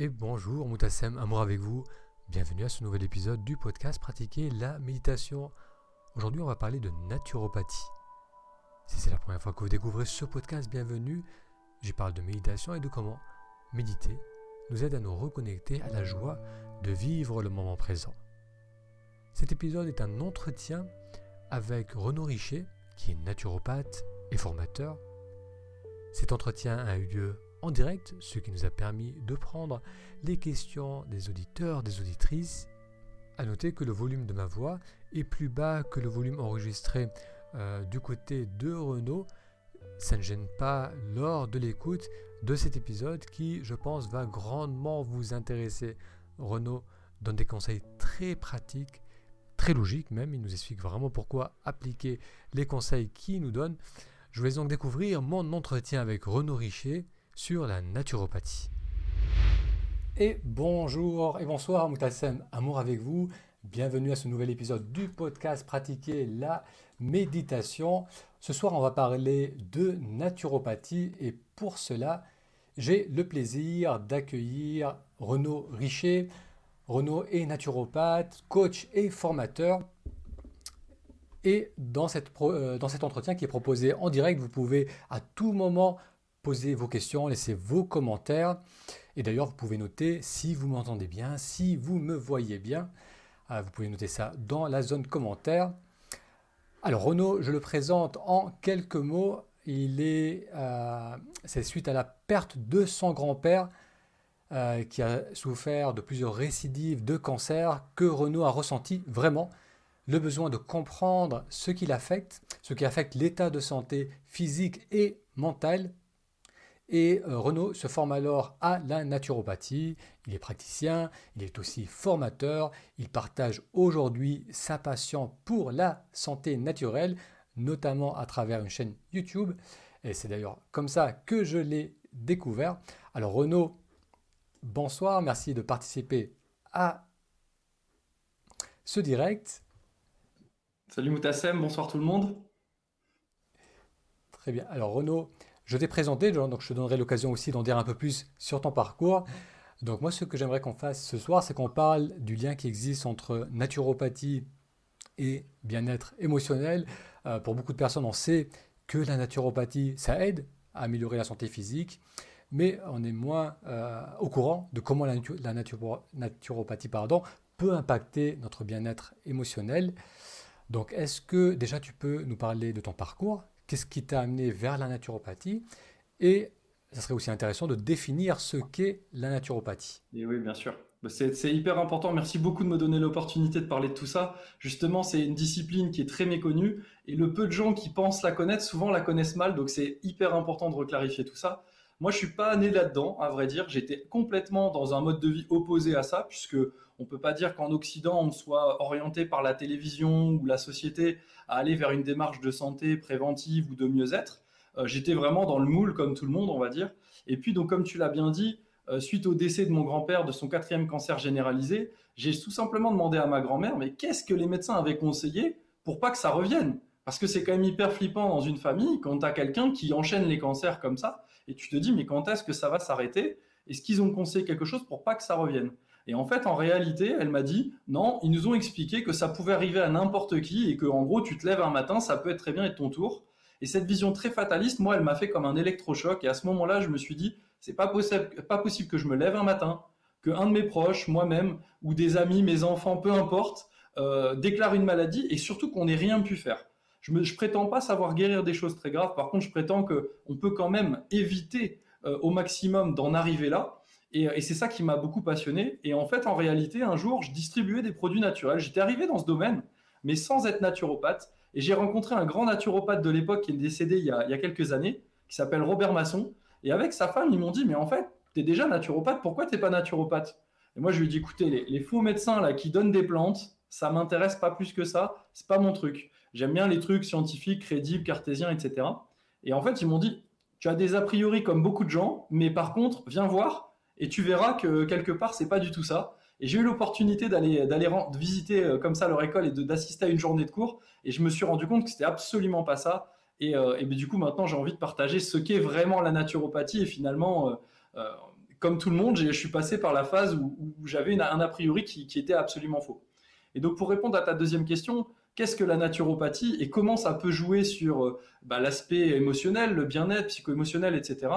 et bonjour Moutassem, amour avec vous. Bienvenue à ce nouvel épisode du podcast Pratiquer la méditation. Aujourd'hui, on va parler de naturopathie. Si c'est la première fois que vous découvrez ce podcast, bienvenue. J'y parle de méditation et de comment méditer nous aide à nous reconnecter à la joie de vivre le moment présent. Cet épisode est un entretien avec Renaud Richer, qui est naturopathe et formateur. Cet entretien a eu lieu en direct, ce qui nous a permis de prendre les questions des auditeurs, des auditrices. À noter que le volume de ma voix est plus bas que le volume enregistré euh, du côté de Renault. Ça ne gêne pas lors de l'écoute de cet épisode qui, je pense, va grandement vous intéresser. Renault donne des conseils très pratiques, très logiques même. Il nous explique vraiment pourquoi appliquer les conseils qu'il nous donne. Je vous laisse donc découvrir mon entretien avec Renaud Richer sur la naturopathie. Et bonjour et bonsoir Moutassem, amour avec vous. Bienvenue à ce nouvel épisode du podcast Pratiquer la méditation. Ce soir, on va parler de naturopathie et pour cela, j'ai le plaisir d'accueillir Renaud Richer. Renaud est naturopathe, coach et formateur. Et dans, cette, euh, dans cet entretien qui est proposé en direct, vous pouvez à tout moment posez vos questions, laissez vos commentaires. Et d'ailleurs, vous pouvez noter si vous m'entendez bien, si vous me voyez bien. Euh, vous pouvez noter ça dans la zone commentaire. Alors Renaud, je le présente en quelques mots. Il est, euh, c'est suite à la perte de son grand-père euh, qui a souffert de plusieurs récidives de cancer que Renaud a ressenti vraiment le besoin de comprendre ce qui l'affecte, ce qui affecte l'état de santé physique et mental et euh, Renaud se forme alors à la naturopathie. Il est praticien, il est aussi formateur. Il partage aujourd'hui sa passion pour la santé naturelle, notamment à travers une chaîne YouTube. Et c'est d'ailleurs comme ça que je l'ai découvert. Alors Renaud, bonsoir, merci de participer à ce direct. Salut Moutassem, bonsoir tout le monde. Très bien. Alors Renaud, je t'ai présenté, donc je te donnerai l'occasion aussi d'en dire un peu plus sur ton parcours. Donc moi, ce que j'aimerais qu'on fasse ce soir, c'est qu'on parle du lien qui existe entre naturopathie et bien-être émotionnel. Euh, pour beaucoup de personnes, on sait que la naturopathie, ça aide à améliorer la santé physique, mais on est moins euh, au courant de comment la, naturopathie peut impacter notre bien-être émotionnel. Donc, est-ce que déjà tu peux nous parler de ton parcours qu'est-ce qui t'a amené vers la naturopathie et ça serait aussi intéressant de définir ce qu'est la naturopathie. Et oui, bien sûr. Bah, c'est hyper important. Merci beaucoup de me donner l'opportunité de parler de tout ça. Justement, c'est une discipline qui est très méconnue et le peu de gens qui pensent la connaître, souvent la connaissent mal. Donc, c'est hyper important de reclarifier tout ça. Moi, je suis pas né là-dedans, à vrai dire. J'étais complètement dans un mode de vie opposé à ça, puisque on peut pas dire qu'en Occident, on soit orienté par la télévision ou la société à aller vers une démarche de santé préventive ou de mieux-être. Euh, j'étais vraiment dans le moule comme tout le monde, on va dire. Et puis, donc, comme tu l'as bien dit, euh, suite au décès de mon grand-père de son quatrième cancer généralisé, j'ai tout simplement demandé à ma grand-mère, mais qu'est-ce que les médecins avaient conseillé pour pas que ça revienne? Parce que c'est quand même hyper flippant dans une famille quand tu as quelqu'un qui enchaîne les cancers comme ça, et tu te dis, mais quand est-ce que ça va s'arrêter? Est-ce qu'ils ont conseillé quelque chose pour pas que ça revienne? Et en fait, en réalité, elle m'a dit non, ils nous ont expliqué que ça pouvait arriver à n'importe qui et que en gros, tu te lèves un matin, ça peut être très bien être ton tour. Et cette vision très fataliste, moi, elle m'a fait comme un électrochoc. Et à ce moment-là, je me suis dit, c'est pas possible, pas possible que je me lève un matin, que un de mes proches, moi-même, ou des amis, mes enfants, peu importe, euh, déclare une maladie et surtout qu'on n'ait rien pu faire. Je ne prétends pas savoir guérir des choses très graves. Par contre, je prétends qu'on peut quand même éviter euh, au maximum d'en arriver là. Et, c'est ça qui m'a beaucoup passionné. Et en fait, en réalité, un jour, je distribuais des produits naturels. J'étais arrivé dans ce domaine, mais sans être naturopathe. Et j'ai rencontré un grand naturopathe de l'époque qui est décédé il y, a, quelques années, qui s'appelle Robert Masson. Et avec sa femme, ils m'ont dit, mais en fait, tu es déjà naturopathe, pourquoi tu n'es pas naturopathe? Et moi, je lui ai dit, écoutez, les, faux médecins là qui donnent des plantes, ça m'intéresse pas plus que ça, c'est pas mon truc. J'aime bien les trucs scientifiques, crédibles, cartésiens, etc. Et en fait, ils m'ont dit, tu as des a priori comme beaucoup de gens, mais par contre, viens voir, et tu verras que quelque part c'est pas du tout ça. Et j'ai eu l'opportunité d'aller visiter euh, comme ça leur école et d'assister à une journée de cours et je me suis rendu compte que c'était absolument pas ça. Et, euh, du coup maintenant j'ai envie de partager ce qu'est vraiment la naturopathie et finalement euh, comme tout le monde, je suis passé par la phase où, j'avais un a priori qui, était absolument faux. Et donc, pour répondre à ta deuxième question, qu'est-ce que la naturopathie et comment ça peut jouer sur euh, bah, l'aspect émotionnel, le bien-être psycho-émotionnel, etc.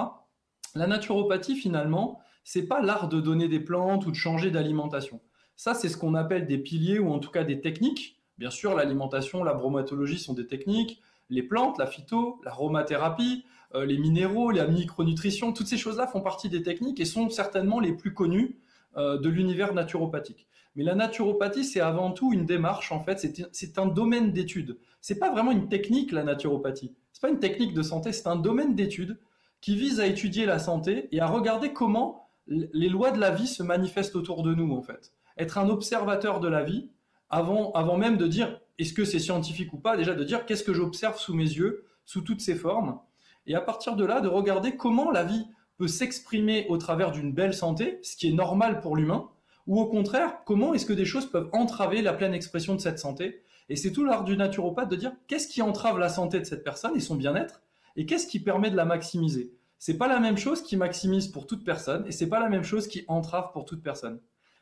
La naturopathie, finalement, c'est pas l'art de donner des plantes ou de changer d'alimentation. Ça, c'est ce qu'on appelle des piliers ou en tout cas des techniques. Bien sûr, l'alimentation, la bromatologie sont des techniques. Les plantes, la phyto, l'aromathérapie, euh, les minéraux, la micronutrition, toutes ces choses-là font partie des techniques et sont certainement les plus connues euh, de l'univers naturopathique. Mais la naturopathie, c'est avant tout une démarche, en fait, c'est un domaine d'étude. C'est pas vraiment une technique, la naturopathie. C'est pas une technique de santé, c'est un domaine d'étude qui vise à étudier la santé et à regarder comment les lois de la vie se manifestent autour de nous, en fait. Être un observateur de la vie, avant, avant même de dire est-ce que c'est scientifique ou pas, déjà de dire qu'est-ce que j'observe sous mes yeux, sous toutes ses formes, et à partir de là, de regarder comment la vie peut s'exprimer au travers d'une belle santé, ce qui est normal pour l'humain, ou au contraire, comment est-ce que des choses peuvent entraver la pleine expression de cette santé? Et c'est tout l'art du naturopathe de dire qu'est-ce qui entrave la santé de cette personne et son bien-être, et qu'est-ce qui permet de la maximiser? C'est pas la même chose qui maximise pour toute personne, et c'est pas la même chose qui entrave pour toute personne.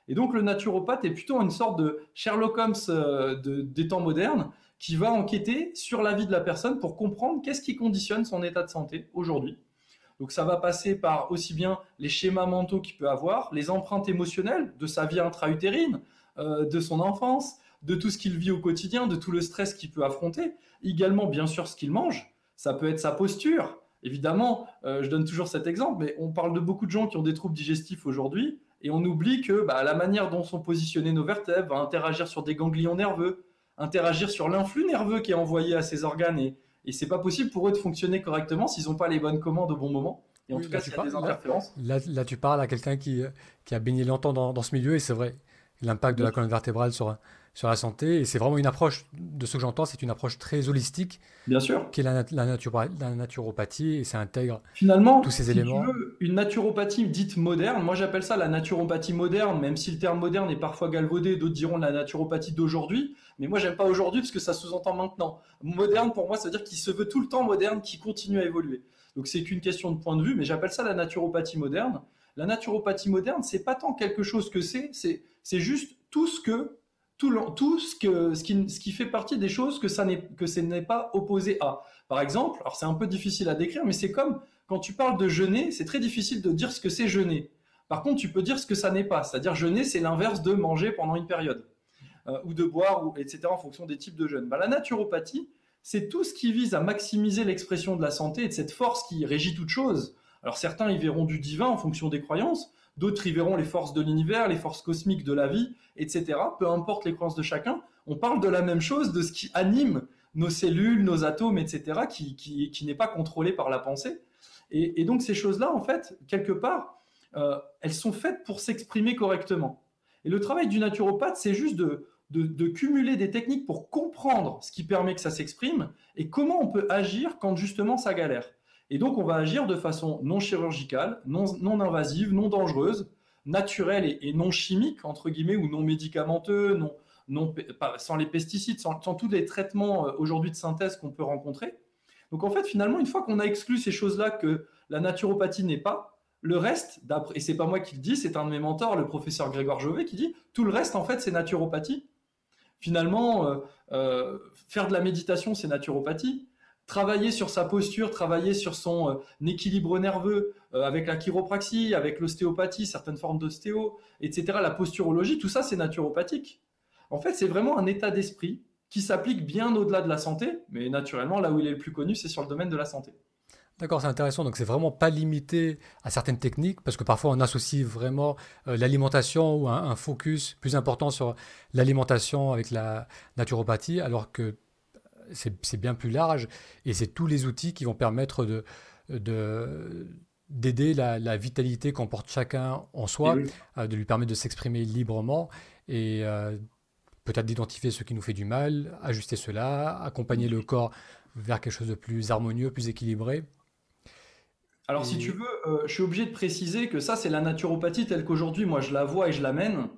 Et donc le naturopathe est plutôt une sorte de Sherlock Holmes euh, des temps modernes, qui va enquêter sur la vie de la personne pour comprendre qu'est-ce qui conditionne son état de santé aujourd'hui. Donc ça va passer par aussi bien les schémas mentaux qu'il peut avoir, les empreintes émotionnelles de sa vie intra-utérine, euh, de son enfance, de tout ce qu'il vit au quotidien, de tout le stress qu'il peut affronter, également bien sûr ce qu'il mange, ça peut être sa posture. Évidemment, euh, je donne toujours cet exemple, mais on parle de beaucoup de gens qui ont des troubles digestifs aujourd'hui, et on oublie que bah, la manière dont sont positionnées nos vertèbres va interagir sur des ganglions nerveux, interagir sur l'influx nerveux qui est envoyé à ces organes et c'est pas possible pour eux de fonctionner correctement s'ils n'ont pas les bonnes commandes au bon moment. Et en tout cas, il y a des interférences. Là, tu parles à quelqu'un qui, qui, a baigné longtemps dans, dans ce milieu et c'est vrai, l'impact de la colonne vertébrale sur, sur la santé. Et c'est vraiment une approche, de ce que j'entends, c'est une approche très holistique. Bien sûr. Qui est la, la, la naturopathie et ça intègre Finalement, tous ces éléments. Tu veux, une naturopathie dite moderne, moi j'appelle ça la naturopathie moderne, même si le terme moderne est parfois galvaudé, d'autres diront la naturopathie d'aujourd'hui. Mais moi j'aime pas aujourd'hui parce que ça sous-entend maintenant. Moderne pour moi, ça veut dire qu'il se veut tout le temps moderne, qui continue à évoluer. Donc c'est qu'une question de point de vue, mais j'appelle ça la naturopathie moderne. La naturopathie moderne, c'est pas tant quelque chose que c'est, c'est juste tout ce que tout, ce, que, ce, qui, ce qui fait partie des choses que, ça que ce n'est pas opposé à. Par exemple, alors c'est un peu difficile à décrire, mais c'est comme quand tu parles de jeûner, c'est très difficile de dire ce que c'est jeûner. Par contre, tu peux dire ce que ça n'est pas. C'est-à-dire jeûner, c'est l'inverse de manger pendant une période, euh, ou de boire, ou, etc., en fonction des types de jeûne. Bah, la naturopathie, c'est tout ce qui vise à maximiser l'expression de la santé et de cette force qui régit toute chose. Alors certains y verront du divin en fonction des croyances, d'autres y verront les forces de l'univers, les forces cosmiques de la vie, etc. Peu importe les croyances de chacun, on parle de la même chose, de ce qui anime nos cellules, nos atomes, etc., qui, qui, n'est pas contrôlé par la pensée. Et, donc ces choses-là, en fait, quelque part, euh, elles sont faites pour s'exprimer correctement. Et le travail du naturopathe, c'est juste de, de, cumuler des techniques pour comprendre ce qui permet que ça s'exprime et comment on peut agir quand justement ça galère. Et donc, on va agir de façon non chirurgicale, non, non invasive, non dangereuse, naturelle et, non chimique, entre guillemets, ou non médicamenteux, non, non, sans les pesticides, sans, tous les traitements euh, aujourd'hui de synthèse qu'on peut rencontrer. Donc, en fait, finalement, une fois qu'on a exclu ces choses-là que la naturopathie n'est pas, le reste, et c'est pas moi qui le dis, c'est un de mes mentors, le professeur Grégoire Jovet, qui dit tout le reste, en fait, c'est naturopathie. Finalement, euh, euh, faire de la méditation, c'est naturopathie travailler sur sa posture, travailler sur son euh, équilibre nerveux euh, avec la chiropraxie, avec l'ostéopathie, certaines formes d'ostéo, etc., la posturologie, tout ça c'est naturopathique. En fait, c'est vraiment un état d'esprit qui s'applique bien au-delà de la santé, mais naturellement, là où il est le plus connu, c'est sur le domaine de la santé. D'accord, c'est intéressant. Donc, c'est vraiment pas limité à certaines techniques, parce que parfois on associe vraiment euh, l'alimentation ou un, focus plus important sur l'alimentation avec la naturopathie, alors que c'est bien plus large et c'est tous les outils qui vont permettre de, d'aider la, vitalité qu'on porte chacun en soi, euh, de lui permettre de s'exprimer librement et euh, peut-être d'identifier ce qui nous fait du mal, ajuster cela, accompagner le corps vers quelque chose de plus harmonieux, plus équilibré. Alors si tu veux, euh, je suis obligé de préciser que ça c'est la naturopathie telle qu'aujourd'hui moi je la vois et je l'amène.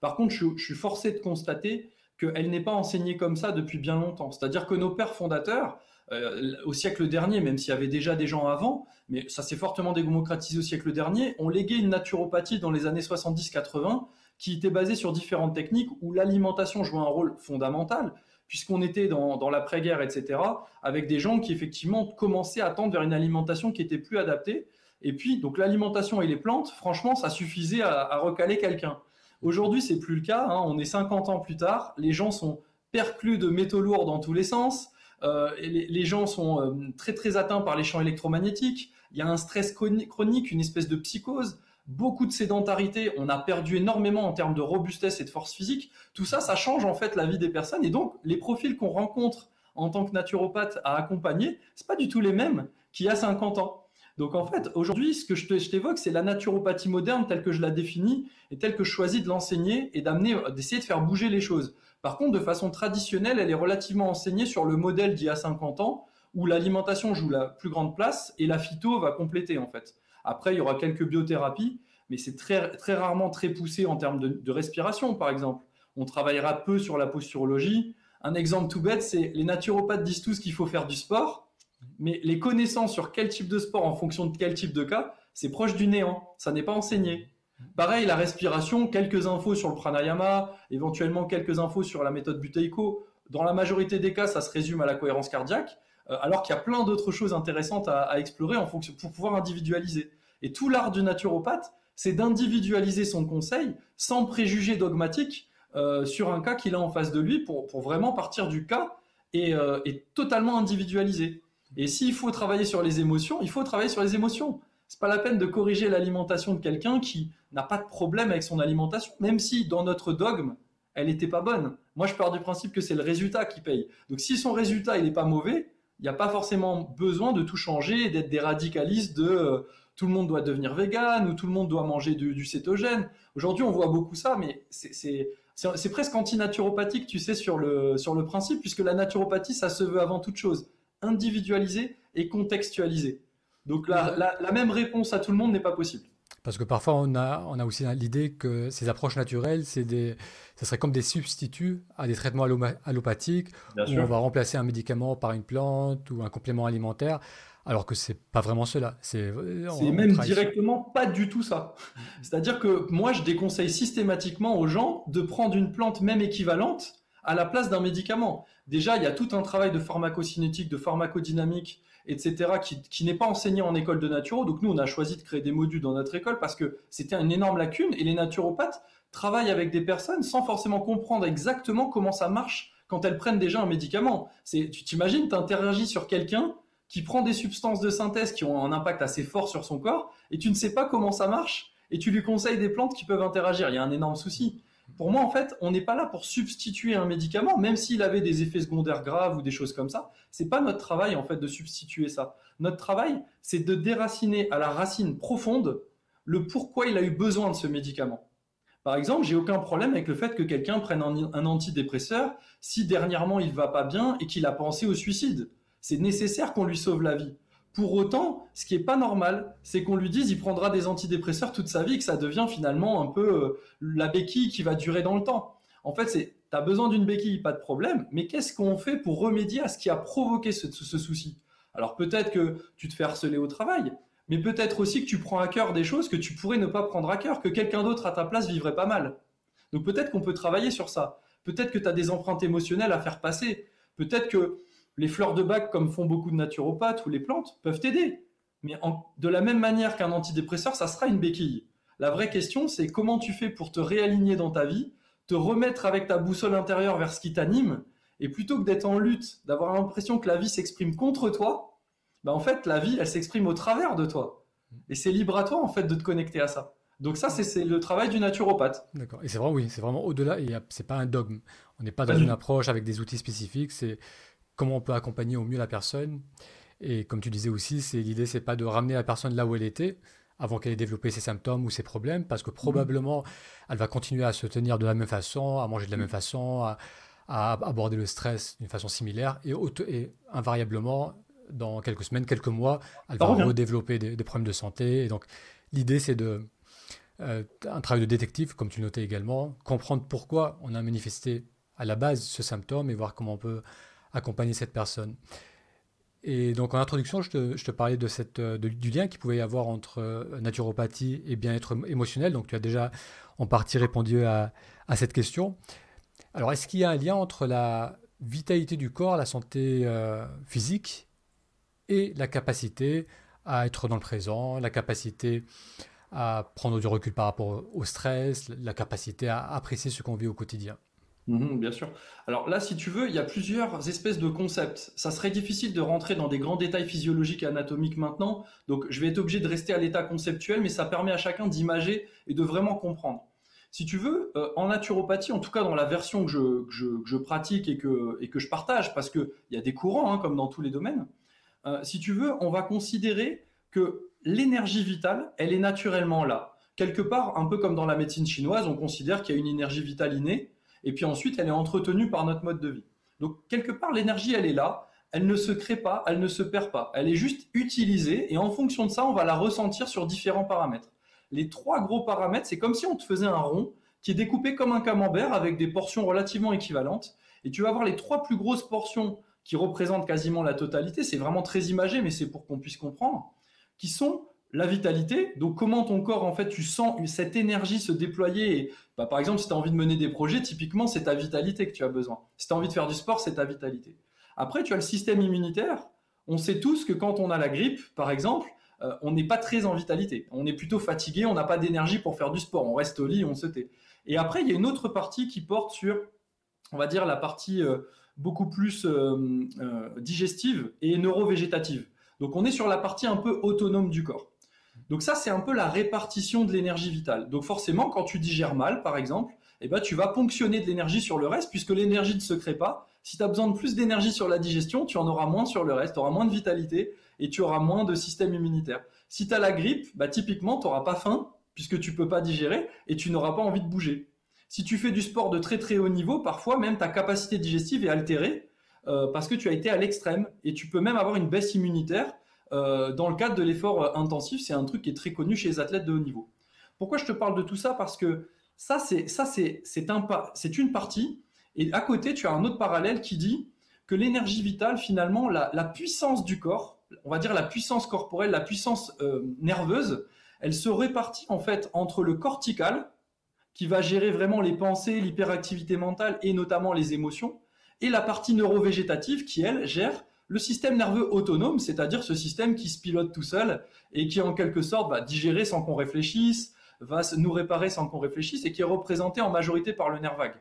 Par contre, je, je suis forcé de constater qu'elle n'est pas enseignée comme ça depuis bien longtemps. C'est-à-dire que nos pères fondateurs, euh, au siècle dernier, même s'il y avait déjà des gens avant, mais ça s'est fortement démocratisé au siècle dernier, on léguait une naturopathie dans les années 70-80 qui était basée sur différentes techniques où l'alimentation jouait un rôle fondamental, puisqu'on était dans, l'après-guerre, etc., avec des gens qui effectivement commençaient à tendre vers une alimentation qui était plus adaptée. Et puis, donc l'alimentation et les plantes, franchement, ça suffisait à, recaler quelqu'un. Aujourd'hui, c'est plus le cas. Hein. on est 50 ans plus tard. Les gens sont perclus de métaux lourds dans tous les sens. Euh, les, gens sont euh, très très atteints par les champs électromagnétiques. Il y a un stress chronique, une espèce de psychose, beaucoup de sédentarité. On a perdu énormément en termes de robustesse et de force physique. Tout ça, ça change en fait la vie des personnes. Et donc, les profils qu'on rencontre en tant que naturopathe à accompagner, c'est pas du tout les mêmes qu'il y a 50 ans. Donc en fait, aujourd'hui, ce que je t'évoque, c'est la naturopathie moderne telle que je la définis et telle que je choisis de l'enseigner et d'amener, d'essayer de faire bouger les choses. Par contre, de façon traditionnelle, elle est relativement enseignée sur le modèle d'il y a 50 ans, où l'alimentation joue la plus grande place et la phyto va compléter en fait. Après, il y aura quelques biothérapies, mais c'est très, très rarement très poussé en termes de, respiration, par exemple. On travaillera peu sur la posturologie. Un exemple tout bête, c'est les naturopathes disent tous qu'il faut faire du sport, mais les connaissances sur quel type de sport en fonction de quel type de cas, c'est proche du néant. Ça n'est pas enseigné. Pareil, la respiration, quelques infos sur le pranayama, éventuellement quelques infos sur la méthode Buteiko. Dans la majorité des cas, ça se résume à la cohérence cardiaque, euh, alors qu'il y a plein d'autres choses intéressantes à, explorer en fonction, pour pouvoir individualiser. Et tout l'art du naturopathe, c'est d'individualiser son conseil sans préjugés dogmatiques euh, sur un cas qu'il a en face de lui pour, vraiment partir du cas et, euh, et totalement individualiser. Et s'il faut travailler sur les émotions, il faut travailler sur les émotions. C'est pas la peine de corriger l'alimentation de quelqu'un qui n'a pas de problème avec son alimentation, même si dans notre dogme, elle n'était pas bonne. Moi, je pars du principe que c'est le résultat qui paye. Donc, si son résultat il n'est pas mauvais, il n'y a pas forcément besoin de tout changer, d'être des radicalistes de euh, tout le monde doit devenir vegan ou tout le monde doit manger du, cétogène. Aujourd'hui, on voit beaucoup ça, mais c'est presque anti-naturopathique, tu sais, sur le principe, puisque la naturopathie, ça se veut avant toute chose individualiser et contextualiser. Donc la, la, même réponse à tout le monde n'est pas possible. Parce que parfois, on a, on a aussi l'idée que ces approches naturelles, c'est des, ça serait comme des substituts à des traitements allopathiques, où on va remplacer un médicament par une plante ou un complément alimentaire, alors que c'est pas vraiment cela. C'est même directement pas du tout ça. C'est-à-dire que moi, je déconseille systématiquement aux gens de prendre une plante même équivalente à la place d'un médicament. Déjà, il y a tout un travail de pharmacocinétique, de pharmacodynamique, etc., qui, n'est pas enseigné en école de naturo. Donc nous, on a choisi de créer des modules dans notre école parce que c'était une énorme lacune et les naturopathes travaillent avec des personnes sans forcément comprendre exactement comment ça marche quand elles prennent déjà un médicament. Tu t'imagines, tu interagis sur quelqu'un qui prend des substances de synthèse qui ont un impact assez fort sur son corps et tu ne sais pas comment ça marche et tu lui conseilles des plantes qui peuvent interagir. Il y a un énorme souci. Pour moi, en fait, on n'est pas là pour substituer un médicament, même s'il avait des effets secondaires graves ou des choses comme ça. C'est pas notre travail, en fait, de substituer ça. Notre travail, c'est de déraciner à la racine profonde le pourquoi il a eu besoin de ce médicament. Par exemple, j'ai aucun problème avec le fait que quelqu'un prenne un, antidépresseur si dernièrement il va pas bien et qu'il a pensé au suicide. C'est nécessaire qu'on lui sauve la vie. Pour autant, ce qui est pas normal, c'est qu'on lui dise il prendra des antidépresseurs toute sa vie, que ça devient finalement un peu euh, la béquille qui va durer dans le temps. En fait, c'est tu as besoin d'une béquille, pas de problème, mais qu'est-ce qu'on fait pour remédier à ce qui a provoqué ce, souci? Alors peut-être que tu te fais harceler au travail, mais peut-être aussi que tu prends à cœur des choses que tu pourrais ne pas prendre à cœur, que quelqu'un d'autre à ta place vivrait pas mal. Donc peut-être qu'on peut travailler sur ça. Peut-être que tu as des empreintes émotionnelles à faire passer. Peut-être que les fleurs de bac, comme font beaucoup de naturopathes ou les plantes, peuvent t'aider. Mais de la même manière qu'un antidépresseur, ça sera une béquille. La vraie question, c'est comment tu fais pour te réaligner dans ta vie, te remettre avec ta boussole intérieure vers ce qui t'anime, et plutôt que d'être en lutte, d'avoir l'impression que la vie s'exprime contre toi, bah en fait, la vie, elle s'exprime au travers de toi. Et c'est libre à toi, en fait, de te connecter à ça. Donc ça, c'est le travail du naturopathe. D'accord. Et c'est vrai, oui, c'est vraiment au-delà. C'est pas un dogme. On n'est pas dans une approche avec des outils spécifiques. C'est comment on peut accompagner au mieux la personne. Et comme tu disais aussi, c'est l'idée, c'est pas de ramener la personne là où elle était avant qu'elle ait développé ses symptômes ou ses problèmes, parce que mhm. probablement, elle va continuer à se tenir de la même façon, à manger de la même façon, à, aborder le stress d'une façon similaire, et, et, invariablement, dans quelques semaines, quelques mois, elle va redévelopper des, problèmes de santé. Et donc, l'idée, c'est de euh, un travail de détective, comme tu notais également, comprendre pourquoi on a manifesté à la base ce symptôme et voir comment on peut accompagner cette personne. Et donc en introduction, je te, parlais de cette, du lien qu'il pouvait y avoir entre naturopathie et bien-être émotionnel. Donc tu as déjà en partie répondu à, à cette question. Alors est-ce qu'il y a un lien entre la vitalité du corps, la santé physique et la capacité à être dans le présent, la capacité à prendre du recul par rapport au stress, la capacité à apprécier ce qu'on vit au quotidien? Mhm, bien sûr. Alors là, si tu veux, il y a plusieurs espèces de concepts. Ça serait difficile de rentrer dans des grands détails physiologiques et anatomiques maintenant, donc je vais être obligé de rester à l'état conceptuel, mais ça permet à chacun d'imager et de vraiment comprendre. Si tu veux, euh, en naturopathie, en tout cas dans la version que je, pratique et que, je partage, parce qu'il y a des courants, hein, comme dans tous les domaines, euh, si tu veux, on va considérer que l'énergie vitale, elle est naturellement là. Quelque part, un peu comme dans la médecine chinoise, on considère qu'il y a une énergie vitale innée, et puis ensuite, elle est entretenue par notre mode de vie. Donc, quelque part, l'énergie, elle est là, elle ne se crée pas, elle ne se perd pas, elle est juste utilisée, et en fonction de ça, on va la ressentir sur différents paramètres. Les trois gros paramètres, c'est comme si on te faisait un rond qui est découpé comme un camembert avec des portions relativement équivalentes, et tu vas avoir les trois plus grosses portions qui représentent quasiment la totalité, c'est vraiment très imagé, mais c'est pour qu'on puisse comprendre, qui sont la vitalité, donc comment ton corps, en fait, tu sens cette énergie se déployer. Bah, par exemple, si tu as envie de mener des projets, typiquement, c'est ta vitalité que tu as besoin. Si tu as envie de faire du sport, c'est ta vitalité. Après, tu as le système immunitaire. On sait tous que quand on a la grippe, par exemple, euh, on n'est pas très en vitalité. On est plutôt fatigué, on n'a pas d'énergie pour faire du sport. On reste au lit, on se tait. Et après, il y a une autre partie qui porte sur, on va dire, la partie euh, beaucoup plus euh, digestive et neurovégétative. Donc on est sur la partie un peu autonome du corps. Donc ça, c'est un peu la répartition de l'énergie vitale. Donc forcément, quand tu digères mal, par exemple, eh ben, tu vas ponctionner de l'énergie sur le reste, puisque l'énergie ne se crée pas. Si tu as besoin de plus d'énergie sur la digestion, tu en auras moins sur le reste, tu auras moins de vitalité et tu auras moins de système immunitaire. Si tu as la grippe, bah, typiquement, tu n'auras pas faim, puisque tu ne peux pas digérer, et tu n'auras pas envie de bouger. Si tu fais du sport de très très haut niveau, parfois même ta capacité digestive est altérée, euh, parce que tu as été à l'extrême et tu peux même avoir une baisse immunitaire euh, dans le cadre de l'effort euh, intensif. C'est un truc qui est très connu chez les athlètes de haut niveau. Pourquoi je te parle de tout ça? Parce que ça, c'est ça, c'est c'est une partie. Et à côté, tu as un autre parallèle qui dit que l'énergie vitale, finalement, la, puissance du corps, on va dire la puissance corporelle, la puissance nerveuse, elle se répartit en fait entre le cortical, qui va gérer vraiment les pensées, l'hyperactivité mentale et notamment les émotions, et la partie neurovégétative qui, elle, gère le système nerveux autonome, c'est-à-dire ce système qui se pilote tout seul et qui, en quelque sorte, va digérer sans qu'on réfléchisse, va nous réparer sans qu'on réfléchisse et qui est représenté en majorité par le nerf vague.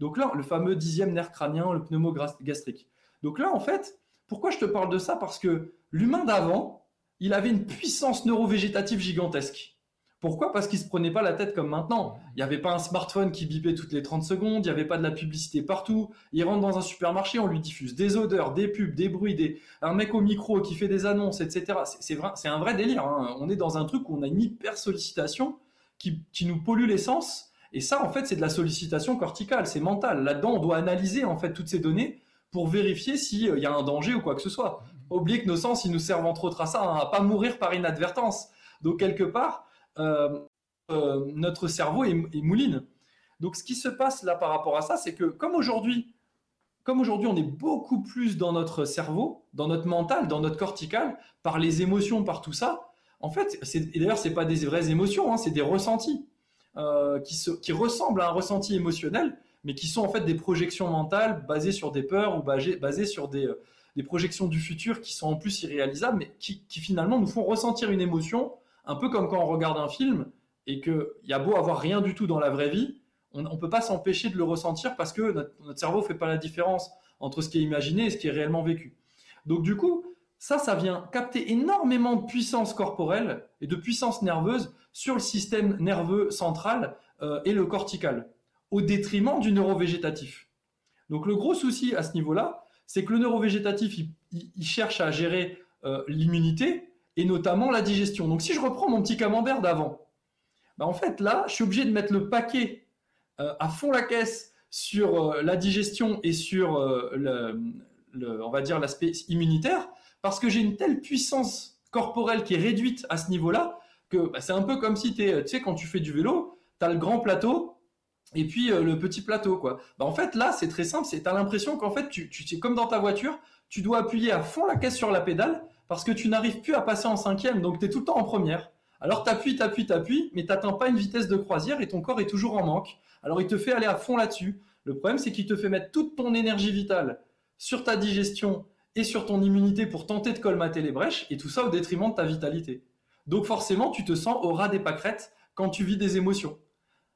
Donc là, le fameux dixième nerf crânien, le pneumogastrique. Donc là, en fait, pourquoi je te parle de ça? Parce que l'humain d'avant, il avait une puissance neurovégétative gigantesque. Pourquoi? Parce qu'il se prenait pas la tête comme maintenant. Il n'y avait pas un smartphone qui bipait toutes les 30 secondes, il n'y avait pas de la publicité partout. Il rentre dans un supermarché, on lui diffuse des odeurs, des pubs, des bruits, des... un mec au micro qui fait des annonces, etc. C'est un vrai délire. Hein. On est dans un truc où on a une hyper sollicitation qui, nous pollue l'essence. Et ça, en fait, c'est de la sollicitation corticale, c'est mental. Là-dedans, on doit analyser en fait toutes ces données pour vérifier s'il euh, y a un danger ou quoi que ce soit. Oubliez que nos sens, ils nous servent entre autres à ça, hein, à pas mourir par inadvertance. Donc quelque part, notre cerveau est, mouline. Donc ce qui se passe là par rapport à ça, c'est que comme aujourd'hui, comme aujourd'hui on est beaucoup plus dans notre cerveau, dans notre mental, dans notre cortical, par les émotions, par tout ça, en fait, et d'ailleurs c'est pas des vraies émotions, hein, c'est des ressentis euh, qui, ressemblent à un ressenti émotionnel, mais qui sont en fait des projections mentales basées sur des peurs ou basées, sur des, projections du futur qui sont en plus irréalisables, mais qui finalement nous font ressentir une émotion un peu comme quand on regarde un film et qu'il y a beau avoir rien du tout dans la vraie vie, on ne peut pas s'empêcher de le ressentir parce que notre, cerveau ne fait pas la différence entre ce qui est imaginé et ce qui est réellement vécu. Donc du coup, ça, ça vient capter énormément de puissance corporelle et de puissance nerveuse sur le système nerveux central euh, et le cortical, au détriment du neurovégétatif. Donc le gros souci à ce niveau-là, c'est que le neurovégétatif, il, cherche à gérer euh, l'immunité, et notamment la digestion. Donc si je reprends mon petit camembert d'avant, bah, en fait là, je suis obligé de mettre le paquet euh, à fond la caisse sur euh, la digestion et sur euh, le, on va dire l'aspect immunitaire, parce que j'ai une telle puissance corporelle qui est réduite à ce niveau-là que bah, c'est un peu comme si tu sais quand tu fais du vélo, tu as le grand plateau et puis le petit plateau quoi. Bah, en fait là, c'est très simple, c'est tu as l'impression qu'en fait tu, tu comme dans ta voiture, tu dois appuyer à fond la caisse sur la pédale parce que tu n'arrives plus à passer en cinquième, donc tu es tout le temps en première. Alors t'appuies, t'appuies, t'appuies, mais t'atteins pas une vitesse de croisière et ton corps est toujours en manque. Alors il te fait aller à fond là-dessus. Le problème, c'est qu'il te fait mettre toute ton énergie vitale sur ta digestion et sur ton immunité pour tenter de colmater les brèches, et tout ça au détriment de ta vitalité. Donc forcément, tu te sens au ras des pâquerettes quand tu vis des émotions.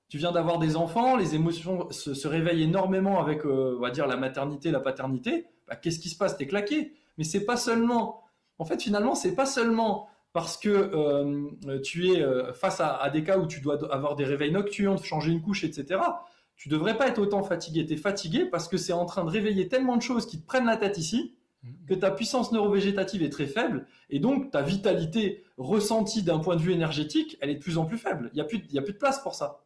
Tu viens d'avoir des enfants, les émotions se, réveillent énormément avec, euh, on va dire, la maternité, la paternité. Bah, qu'est-ce qui se passe? T'es claqué. Mais c'est pas seulement. En fait, finalement, c'est pas seulement parce que euh, tu es euh, face à, des cas où tu dois avoir des réveils nocturnes, changer une couche, etc. Tu devrais pas être autant fatigué. Tu es fatigué parce que c'est en train de réveiller tellement de choses qui te prennent la tête ici que ta puissance neurovégétative est très faible et donc ta vitalité ressentie d'un point de vue énergétique, elle est de plus en plus faible. Il n'y a, plus, a plus de place pour ça.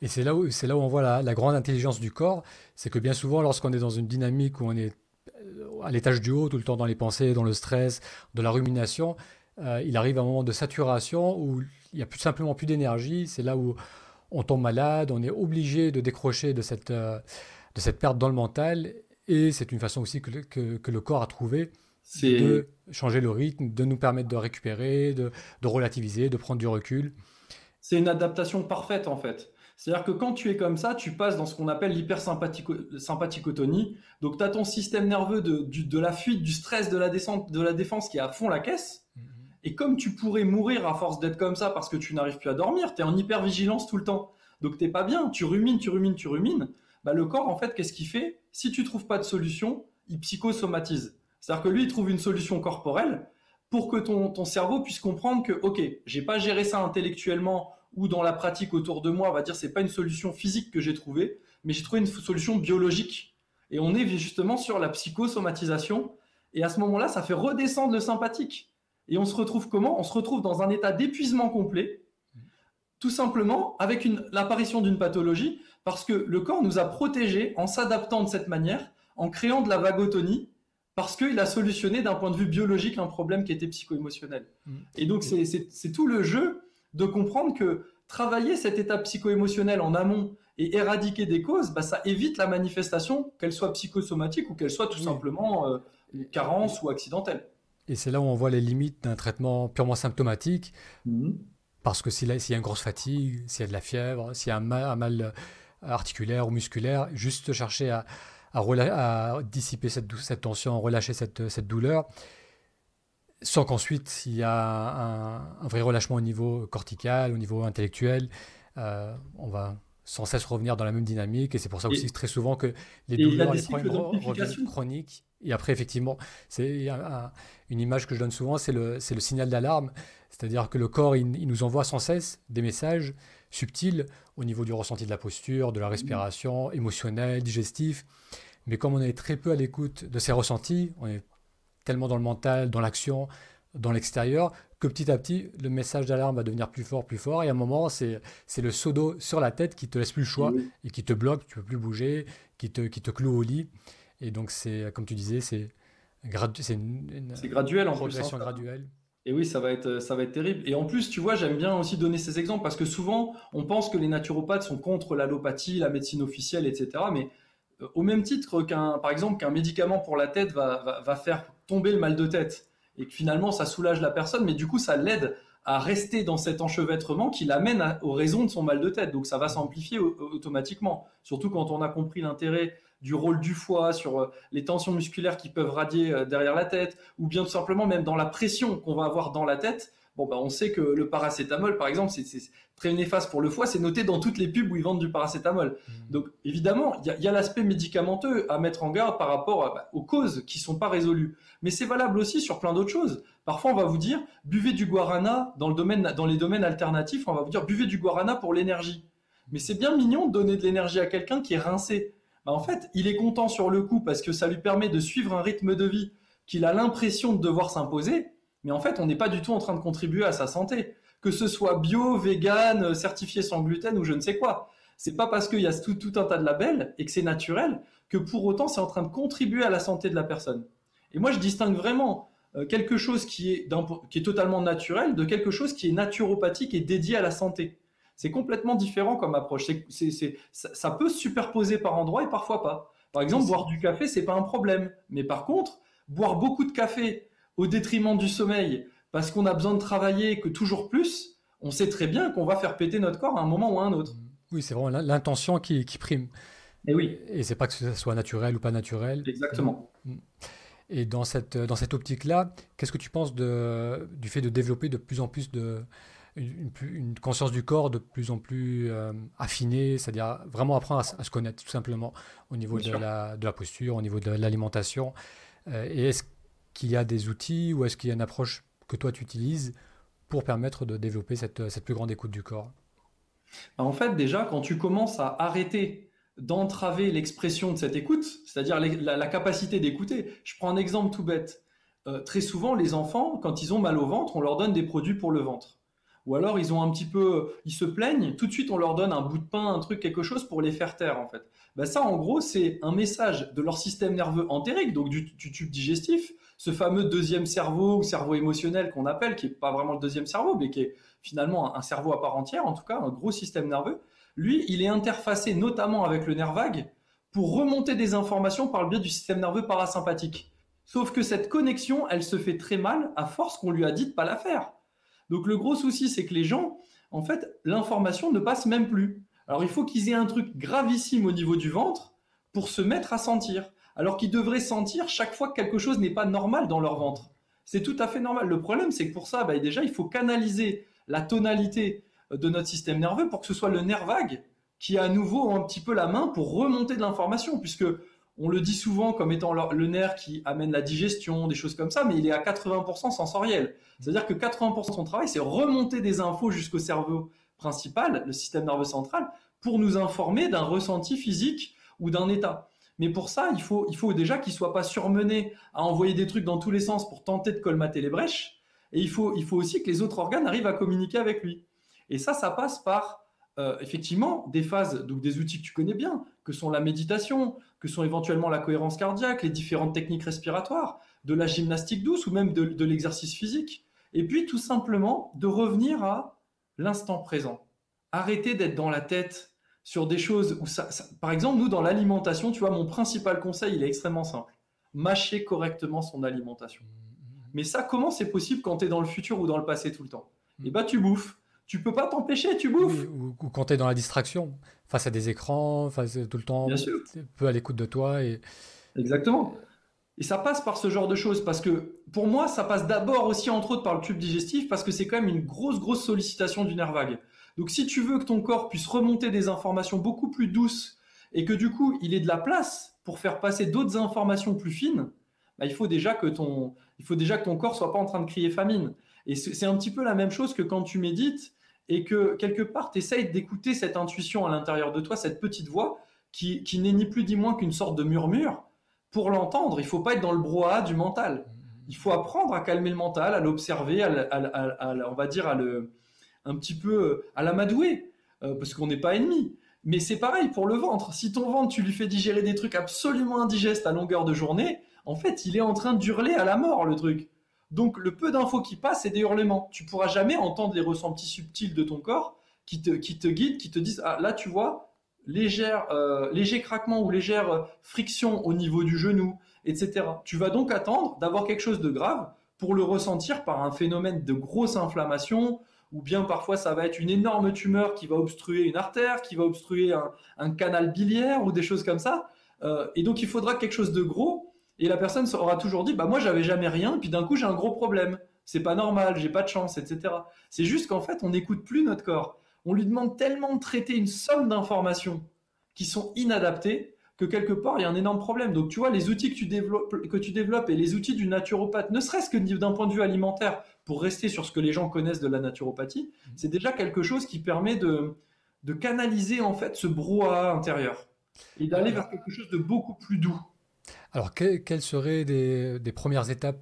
Et c'est là, où, là où on voit la, la grande intelligence du corps, c'est que bien souvent lorsqu'on est dans une dynamique où on est à l'étage du haut, tout le temps dans les pensées, dans le stress, dans la rumination, euh, il arrive à un moment de saturation où il n'y a plus simplement plus d'énergie. C'est là où on tombe malade, on est obligé de décrocher de cette, euh, de cette perte dans le mental. Et c'est une façon aussi que le, que, le corps a trouvé de changer le rythme, de nous permettre de récupérer, de, de relativiser, de prendre du recul. C'est une adaptation parfaite en fait. C'est-à-dire que quand tu es comme ça, tu passes dans ce qu'on appelle l'hypersympathicotonie. Donc tu as ton système nerveux de, de, la fuite, du stress, de la, descente, de la défense qui est à fond la caisse. Mm-hmm. Et comme tu pourrais mourir à force d'être comme ça parce que tu n'arrives plus à dormir, tu es en hypervigilance tout le temps. Donc t'es pas bien, tu rumines, tu rumines, tu rumines. Bah, le corps, en fait, qu'est-ce qu'il fait? Si tu trouves pas de solution, il psychosomatise. C'est-à-dire que lui, il trouve une solution corporelle pour que ton, ton cerveau puisse comprendre que, ok, j'ai pas géré ça intellectuellement ou dans la pratique autour de moi, on va dire, c'est pas une solution physique que j'ai trouvée, mais j'ai trouvé une solution biologique. Et on est justement sur la psychosomatisation. Et à ce moment-là, ça fait redescendre le sympathique. Et on se retrouve comment? On se retrouve dans un état d'épuisement complet, tout simplement avec l'apparition d'une pathologie, parce que le corps nous a protégés en s'adaptant de cette manière, en créant de la vagotonie, parce qu'il a solutionné d'un point de vue biologique un problème qui était psycho-émotionnel. Mmh. Et donc c'est tout le jeu de comprendre que travailler cet état psycho-émotionnel en amont et éradiquer des causes, bah, ça évite la manifestation, qu'elle soit psychosomatique ou qu'elle soit tout simplement euh, carence ou accidentelle. Et c'est là où on voit les limites d'un traitement purement symptomatique. Mhm. Parce que s'il y a une grosse fatigue, s'il y a de la fièvre, s'il y a un mal, euh, articulaire ou musculaire, juste chercher à, à, dissiper cette, cette, tension, relâcher cette, cette douleur, sans qu'ensuite il y a un, vrai relâchement au niveau cortical, au niveau intellectuel. Euh, on va sans cesse revenir dans la même dynamique et c'est pour ça aussi très souvent que les douleurs, les problèmes reviennent chroniques et après, effectivement, c'est une image que je donne souvent, c'est le, le, signal d'alarme. C'est-à-dire que le corps, il, nous envoie sans cesse des messages subtils au niveau du ressenti de la posture, de la respiration, émotionnel, digestif. Mais comme on est très peu à l'écoute de ces ressentis, on est tellement dans le mental, dans l'action, dans l'extérieur, que petit à petit, le message d'alarme va devenir plus fort, plus fort. Et à un moment, c'est le seau d'eau sur la tête qui te laisse plus le choix et qui te bloque, tu peux plus bouger, qui te, qui te cloue au lit. Et donc, c'est, comme tu disais, c'est, une, graduel en progression hein. graduelle. Et oui, ça va, être, ça va être terrible. Et en plus, tu vois, j'aime bien aussi donner ces exemples parce que souvent, on pense que les naturopathes sont contre l'allopathie, la médecine officielle, etc. Mais euh, au même titre qu'un, par exemple, qu'un médicament pour la tête va, va, faire tomber le mal de tête et que finalement, ça soulage la personne, mais du coup, ça l'aide à rester dans cet enchevêtrement qui l'amène aux raisons de son mal de tête. Donc, ça va s'amplifier automatiquement. Surtout quand on a compris l'intérêt du rôle du foie, sur euh, les tensions musculaires qui peuvent radier euh, derrière la tête, ou bien tout simplement même dans la pression qu'on va avoir dans la tête. Bon, bah, on sait que le paracétamol, par exemple, c'est très néfaste pour le foie. C'est noté dans toutes les pubs où ils vendent du paracétamol. Mmh. Donc, évidemment, il y a, l'aspect médicamenteux à mettre en garde par rapport bah, aux causes qui ne sont pas résolues. Mais c'est valable aussi sur plein d'autres choses. Parfois, on va vous dire, buvez du guarana dans, le domaine, dans les domaines alternatifs. On va vous dire, buvez du guarana pour l'énergie. Mais c'est bien mignon de donner de l'énergie à quelqu'un qui est rincé. Bah, en fait, il est content sur le coup parce que ça lui permet de suivre un rythme de vie qu'il a l'impression de devoir s'imposer, mais en fait, on n'est pas du tout en train de contribuer à sa santé. Que ce soit bio, vegan, certifié sans gluten ou je ne sais quoi. C'est pas parce qu'il y a tout, un tas de labels et que c'est naturel que pour autant c'est en train de contribuer à la santé de la personne. Et moi, je distingue vraiment euh, quelque chose qui est, qui est totalement naturel de quelque chose qui est naturopathique et dédié à la santé. C'est complètement différent comme approche. ça, peut se superposer par endroits et parfois pas. Par exemple, boire du café, c'est pas un problème. Mais par contre, boire beaucoup de café au détriment du sommeil, parce qu'on a besoin de travailler que toujours plus, on sait très bien qu'on va faire péter notre corps à un moment ou à un autre. Oui, c'est vraiment l'intention qui, prime. Et oui. Et c'est pas que ce soit naturel ou pas naturel. Exactement. Mm. Et dans cette, dans cette optique-là, qu'est-ce que tu penses de, du fait de développer de plus en plus de, une, conscience du corps de plus en plus euh, affinée, c'est-à-dire vraiment apprendre à, se connaître tout simplement au niveau de la, de la, posture, au niveau de l'alimentation. Euh, et est-ce qu'il y a des outils ou est-ce qu'il y a une approche que toi tu utilises pour permettre de développer cette, plus grande écoute du corps? En fait, déjà, quand tu commences à arrêter d'entraver l'expression de cette écoute, c'est-à-dire la, capacité d'écouter, je prends un exemple tout bête. Euh, très souvent, les enfants, quand ils ont mal au ventre, on leur donne des produits pour le ventre. Ou alors ils ont un petit peu, ils se plaignent, tout de suite on leur donne un bout de pain, un truc, quelque chose pour les faire taire en fait. Ben ça en gros c'est un message de leur système nerveux entérique, donc du, tube digestif, ce fameux deuxième cerveau ou cerveau émotionnel qu'on appelle, qui est pas vraiment le deuxième cerveau, mais qui est finalement un cerveau à part entière, en tout cas un gros système nerveux. Lui, il est interfacé notamment avec le nerf vague pour remonter des informations par le biais du système nerveux parasympathique. Sauf que cette connexion, elle se fait très mal à force qu'on lui a dit de pas la faire. Donc le gros souci, c'est que les gens, en fait, l'information ne passe même plus. Alors il faut qu'ils aient un truc gravissime au niveau du ventre pour se mettre à sentir, alors qu'ils devraient sentir chaque fois que quelque chose n'est pas normal dans leur ventre. C'est tout à fait normal. Le problème, c'est que pour ça, bah, déjà, il faut canaliser la tonalité de notre système nerveux pour que ce soit le nerf vague qui a à nouveau un petit peu la main pour remonter de l'information, puisque on le dit souvent comme étant le nerf qui amène la digestion, des choses comme ça, mais il est à 80% sensoriel. C'est-à-dire que 80% de son travail, c'est remonter des infos jusqu'au cerveau principal, le système nerveux central, pour nous informer d'un ressenti physique ou d'un état. Mais pour ça, il faut, il faut déjà qu'il ne soit pas surmené à envoyer des trucs dans tous les sens pour tenter de colmater les brèches. Et il faut, aussi que les autres organes arrivent à communiquer avec lui. Et ça, ça passe par euh, effectivement des phases, donc des outils que tu connais bien, que sont la méditation, que sont éventuellement la cohérence cardiaque, les différentes techniques respiratoires, de la gymnastique douce ou même de, l'exercice physique. Et puis tout simplement de revenir à l'instant présent. Arrêter d'être dans la tête sur des choses où ça, Par exemple, nous, dans l'alimentation, tu vois, mon principal conseil, il est extrêmement simple. Mâcher correctement son alimentation. Mais ça, comment c'est possible quand tu es dans le futur ou dans le passé tout le temps? Eh bien, tu bouffes tu peux pas t'empêcher, tu bouffes. ou, quand tu es dans la distraction, face à des écrans, face tout le temps, Bien sûr. peu à l'écoute de toi. Et... Exactement. Et ça passe par ce genre de choses parce que pour moi, ça passe d'abord aussi entre autres par le tube digestif parce que c'est quand même une grosse, grosse sollicitation du nerf vague. Donc si tu veux que ton corps puisse remonter des informations beaucoup plus douces et que du coup il ait de la place pour faire passer d'autres informations plus fines, bah, il, faut déjà que ton, il faut déjà que ton corps soit pas en train de crier famine. Et c'est un petit peu la même chose que quand tu médites et que quelque part, tu essayes d'écouter cette intuition à l'intérieur de toi, cette petite voix qui, n'est ni plus ni moins qu'une sorte de murmure. Pour l'entendre, il faut pas être dans le brouhaha du mental. Il faut apprendre à calmer le mental, à l'observer, à, on va dire à le, un petit peu à l'amadouer, euh, parce qu'on n'est pas ennemi. Mais c'est pareil pour le ventre. Si ton ventre, tu lui fais digérer des trucs absolument indigestes à longueur de journée, en fait, il est en train d'hurler à la mort, le truc. Donc le peu d'infos qui passent, c'est des hurlements. Tu pourras jamais entendre les ressentis subtils de ton corps qui te, qui te guident, qui te disent ah là tu vois légère, euh, léger craquement ou légère friction au niveau du genou, etc. Tu vas donc attendre d'avoir quelque chose de grave pour le ressentir par un phénomène de grosse inflammation, ou bien parfois ça va être une énorme tumeur qui va obstruer une artère, qui va obstruer un, canal biliaire ou des choses comme ça. Euh, et donc il faudra quelque chose de gros et la personne aura toujours dit, bah moi j'avais jamais rien, puis d'un coup j'ai un gros problème. C'est pas normal, j'ai pas de chance, etc. C'est juste qu'en fait on n'écoute plus notre corps. On lui demande tellement de traiter une somme d'informations qui sont inadaptées que quelque part il y a un énorme problème. Donc tu vois, les outils que tu développes, que tu développes et les outils du naturopathe, ne serait-ce que d'un point de vue alimentaire, pour rester sur ce que les gens connaissent de la naturopathie, mmh. c'est déjà quelque chose qui permet de, de canaliser en fait ce brouhaha intérieur et d'aller vers quelque chose de beaucoup plus doux. Alors, quelles seraient des, premières étapes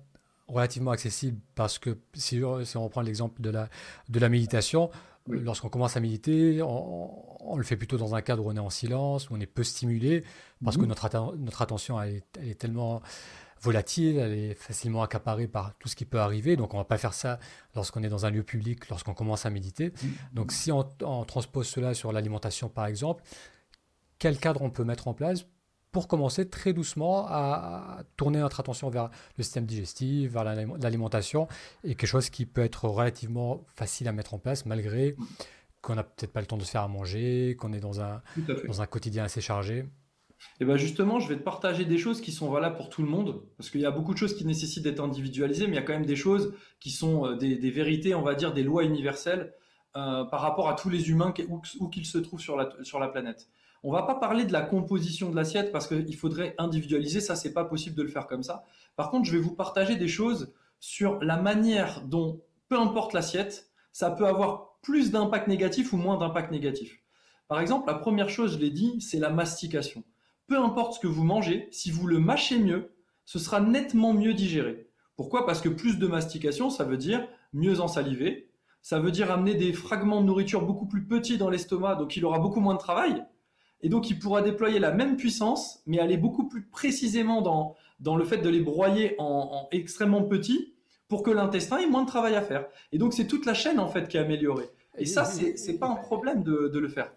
relativement accessibles? Parce que si, on reprend l'exemple de la, de la méditation, lorsqu'on commence à méditer, on, le fait plutôt dans un cadre où on est en silence, où on est peu stimulé, parce que mhm. notre, notre attention elle est, tellement volatile, elle est facilement accaparée par tout ce qui peut arriver. Donc, on ne va pas faire ça lorsqu'on est dans un lieu public, lorsqu'on commence à méditer. Mhm. Donc, si on, on transpose cela sur l'alimentation, par exemple, quel cadre on peut mettre en place pour commencer très doucement à, tourner notre attention vers le système digestif, vers l'alimentation, et quelque chose qui peut être relativement facile à mettre en place malgré qu'on n'a peut-être pas le temps de se faire à manger, qu'on est dans un, dans un quotidien assez chargé. Et eh bien justement, je vais te partager des choses qui sont valables pour tout le monde, parce qu'il y a beaucoup de choses qui nécessitent d'être individualisées, mais il y a quand même des choses qui sont euh, des, vérités, on va dire, des lois universelles euh, par rapport à tous les humains où, qu'ils se trouvent sur la, sur la planète. On va pas parler de la composition de l'assiette parce qu'il faudrait individualiser, ça c'est pas possible de le faire comme ça. Par contre, je vais vous partager des choses sur la manière dont, peu importe l'assiette, ça peut avoir plus d'impact négatif ou moins d'impact négatif. Par exemple, la première chose, je l'ai dit, c'est la mastication. Peu importe ce que vous mangez, si vous le mâchez mieux, ce sera nettement mieux digéré. Pourquoi? Parce que plus de mastication, ça veut dire mieux ensaliver, ça veut dire amener des fragments de nourriture beaucoup plus petits dans l'estomac, donc il aura beaucoup moins de travail, et donc, il pourra déployer la même puissance, mais aller beaucoup plus précisément dans, dans le fait de les broyer en, extrêmement petits pour que l'intestin ait moins de travail à faire. Et donc, c'est toute la chaîne, en fait, qui est améliorée. Et ça, c'est n'est pas un problème de, de le faire.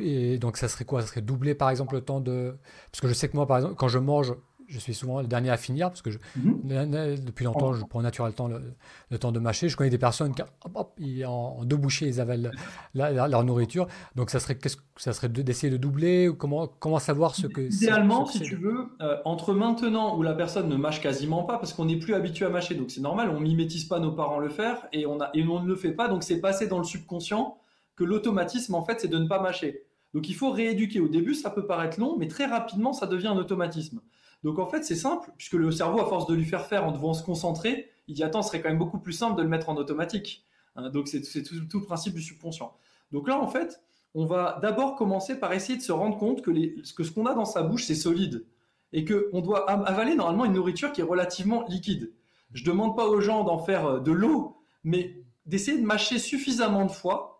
Et, donc, ça serait quoi? Ça serait doubler, par exemple, le temps de... Parce que je sais que moi, par exemple, quand je mange je suis souvent le dernier à finir parce que je, mhm. depuis longtemps, je prends naturellement le temps, le, temps de mâcher. Je connais des personnes qui, hop, en, deux bouchées, ils avalent leur nourriture. Donc, ça serait, qu'est-ce, ça serait d'essayer de doubler ou comment, comment savoir ce que Idéalement, si tu veux, euh, entre maintenant où la personne ne mâche quasiment pas parce qu'on n'est plus habitué à mâcher, donc c'est normal, on mimétise pas nos parents le faire et on, a, et on ne le fait pas, donc c'est passé dans le subconscient que l'automatisme, en fait, c'est de ne pas mâcher. Donc il faut rééduquer. Au début, ça peut paraître long, mais très rapidement, ça devient un automatisme. Donc en fait, c'est simple, puisque le cerveau, à force de lui faire faire en devant se concentrer, il dit attends, ce serait quand même beaucoup plus simple de le mettre en automatique. Hein, donc c'est tout, le principe du subconscient. Donc là, en fait, on va d'abord commencer par essayer de se rendre compte que, ce qu'on a dans sa bouche, c'est solide. Et qu'on doit avaler normalement une nourriture qui est relativement liquide. Je ne demande pas aux gens d'en faire euh, de l'eau, mais d'essayer de mâcher suffisamment de fois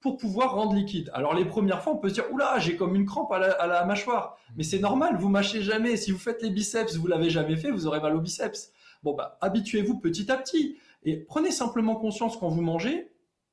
pour pouvoir rendre liquide. Alors les premières fois, on peut se dire, oula, j'ai comme une crampe à la, mâchoire. Mais c'est normal, vous mâchez jamais. Si vous faites les biceps, vous l'avez jamais fait, vous aurez mal aux biceps. Bon, bah, habituez-vous petit à petit. Et prenez simplement conscience quand vous mangez,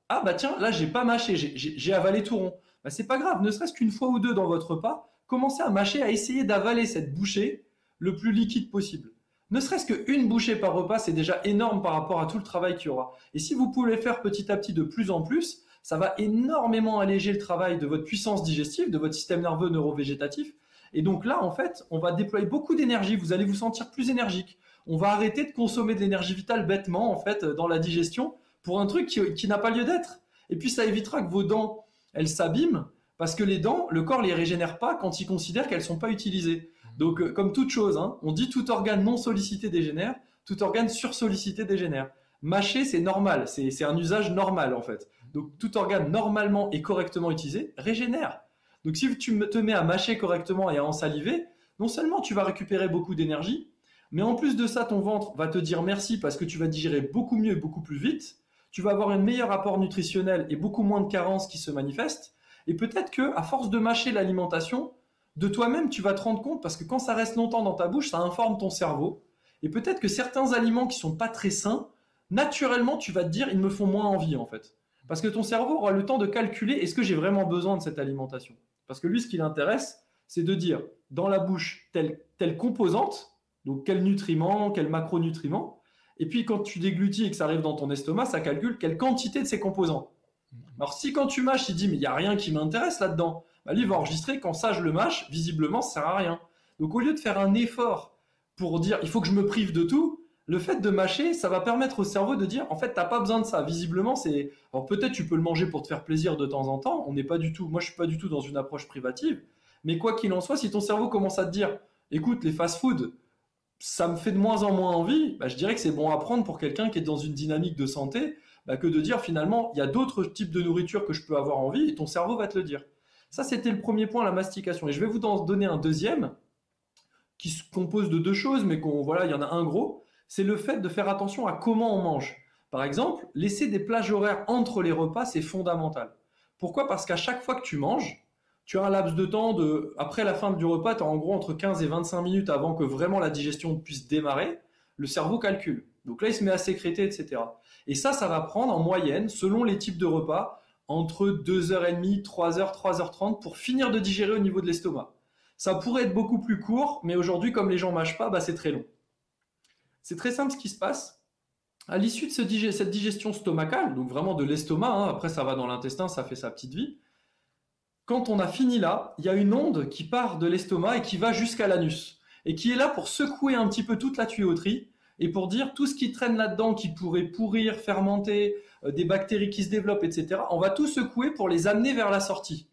ah bah tiens, là, j'ai pas mâché, j'ai avalé tout rond. Bah, c'est pas grave, ne serait-ce qu'une fois ou deux dans votre repas, commencez à mâcher, à essayer d'avaler cette bouchée le plus liquide possible. Ne serait-ce qu'une bouchée par repas, c'est déjà énorme par rapport à tout le travail qu'il y aura. Et si vous pouvez le faire petit à petit de plus en plus, ça va énormément alléger le travail de votre puissance digestive, de votre système nerveux neurovégétatif. Et donc là, en fait, on va déployer beaucoup d'énergie. Vous allez vous sentir plus énergique. On va arrêter de consommer de l'énergie vitale bêtement, en fait, dans la digestion pour un truc qui, n'a pas lieu d'être. Et puis, ça évitera que vos dents, elles s'abîment parce que les dents, le corps les régénère pas quand il considère qu'elles sont pas utilisées. Donc, euh, comme toute chose, hein, on dit tout organe non sollicité dégénère, tout organe sursollicité dégénère. Mâcher, c'est normal, c'est un usage normal en fait. Donc tout organe normalement et correctement utilisé régénère. Donc si tu te mets à mâcher correctement et à ensaliver, non seulement tu vas récupérer beaucoup d'énergie, mais en plus de ça, ton ventre va te dire merci parce que tu vas digérer beaucoup mieux et beaucoup plus vite. Tu vas avoir un meilleur apport nutritionnel et beaucoup moins de carences qui se manifestent. Et peut-être que à force de mâcher l'alimentation, de toi-même, tu vas te rendre compte parce que quand ça reste longtemps dans ta bouche, ça informe ton cerveau. Et peut-être que certains aliments qui sont pas très sains, naturellement, tu vas te dire, ils me font moins envie en fait. Parce que ton cerveau aura le temps de calculer est-ce que j'ai vraiment besoin de cette alimentation? Parce que lui, ce qui l'intéresse, c'est de dire dans la bouche telle, telle composante, donc quel nutriment, quel macronutriment, et puis quand tu déglutis et que ça arrive dans ton estomac, ça calcule quelle quantité de ces composants. Alors si quand tu mâches, il dit mais il n'y a rien qui m'intéresse là-dedans, bah, lui il va enregistrer quand ça je le mâche, visiblement ça sert à rien. Donc au lieu de faire un effort pour dire il faut que je me prive de tout, le fait de mâcher, ça va permettre au cerveau de dire en fait, t'as pas besoin de ça. Visiblement, c'est. Alors peut-être tu peux le manger pour te faire plaisir de temps en temps. On n'est pas du tout. Moi, je suis pas du tout dans une approche privative. Mais quoi qu'il en soit, si ton cerveau commence à te dire écoute, les fast-food, ça me fait de moins en moins envie, bah, je dirais que c'est bon à prendre pour quelqu'un qui est dans une dynamique de santé bah, que de dire finalement, il y a d'autres types de nourriture que je peux avoir envie et ton cerveau va te le dire. Ça, c'était le premier point, la mastication. Et je vais vous en donner un deuxième qui se compose de deux choses, mais qu'on voilà, il y en a un gros c'est le fait de faire attention à comment on mange. Par exemple, laisser des plages horaires entre les repas, c'est fondamental. Pourquoi? Parce qu'à chaque fois que tu manges, tu as un laps de temps de, après la fin du repas, tu as en gros entre 15 et 25 minutes avant que vraiment la digestion puisse démarrer, le cerveau calcule. Donc là, il se met à sécréter, etc. Et ça, ça va prendre en moyenne, selon les types de repas, entre 2h30, 3h, 3h30 pour finir de digérer au niveau de l'estomac. Ça pourrait être beaucoup plus court, mais aujourd'hui, comme les gens mâchent pas, bah, c'est très long. C'est très simple ce qui se passe. À l'issue de cette digestion stomacale, donc vraiment de l'estomac, hein, après ça va dans l'intestin, ça fait sa petite vie. Quand on a fini là, il y a une onde qui part de l'estomac et qui va jusqu'à l'anus, et qui est là pour secouer un petit peu toute la tuyauterie, et pour dire tout ce qui traîne là-dedans, qui pourrait pourrir, fermenter, euh, des bactéries qui se développent, etc., on va tout secouer pour les amener vers la sortie.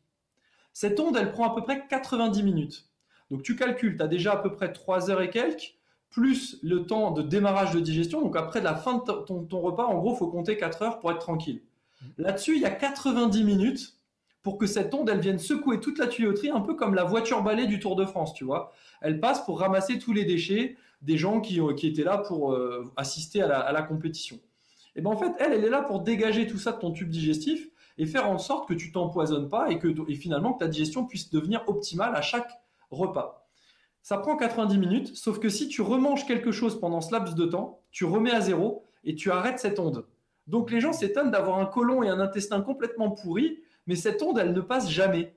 Cette onde, elle prend à peu près 90 minutes. Donc tu calcules, tu as déjà à peu près 3 heures et quelques, plus le temps de démarrage de digestion. Donc après la fin de ton, repas, en gros, faut compter 4 heures pour être tranquille. Là-dessus, il y a 90 minutes pour que cette onde, elle vienne secouer toute la tuyauterie, un peu comme la voiture balai du Tour de France, tu vois. Elle passe pour ramasser tous les déchets des gens qui, euh, étaient là pour euh, assister à la, compétition. Et bien en fait, elle, elle est là pour dégager tout ça de ton tube digestif et faire en sorte que tu t'empoisonnes pas et que et finalement que ta digestion puisse devenir optimale à chaque repas. Ça prend 90 minutes, sauf que si tu remanges quelque chose pendant ce laps de temps, tu remets à zéro et tu arrêtes cette onde. Donc les gens s'étonnent d'avoir un côlon et un intestin complètement pourris, mais cette onde, elle ne passe jamais.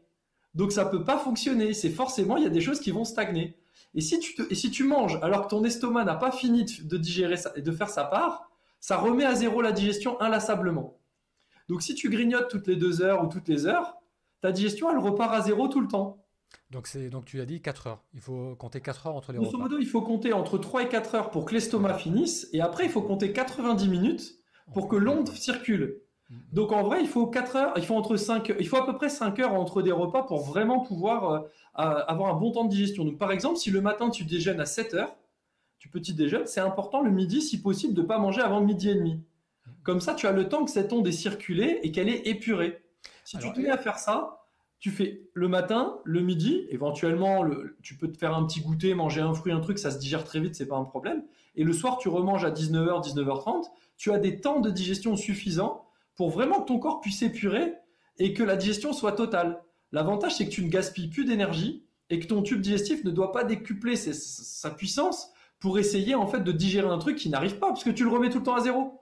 Donc ça ne peut pas fonctionner. C'est forcément, il y a des choses qui vont stagner. Et si tu, manges alors que ton estomac n'a pas fini de digérer et de faire sa part, ça remet à zéro la digestion inlassablement. Donc si tu grignotes toutes les deux heures ou toutes les heures, ta digestion, elle repart à zéro tout le temps. Donc, donc tu as dit 4 heures. Il faut compter 4 heures entre les Grosso modo, il faut compter entre 3 et 4 heures pour que l'estomac finisse. Et après, il faut compter 90 minutes pour que l'onde circule. Mm-hmm. Donc en vrai, il faut 4 heures, il faut entre 5 il faut à peu près 5 heures entre des repas pour vraiment pouvoir euh, avoir un bon temps de digestion. Donc par exemple, si le matin tu déjeunes à 7 heures, tu petit déjeuner, c'est important le midi si possible de ne pas manger avant midi et demi. Mm-hmm. Comme ça, tu as le temps que cette onde est circulée et qu'elle est épurée. Si tu te mets à faire ça, tu fais le matin, le midi, éventuellement, tu peux te faire un petit goûter, manger un fruit, un truc, ça se digère très vite, c'est pas un problème. Et le soir, tu remanges à 19h, 19h30. Tu as des temps de digestion suffisants pour vraiment que ton corps puisse épurer et que la digestion soit totale. L'avantage, c'est que tu ne gaspilles plus d'énergie et que ton tube digestif ne doit pas décupler sa puissance pour essayer en fait de digérer un truc qui n'arrive pas parce que tu le remets tout le temps à zéro.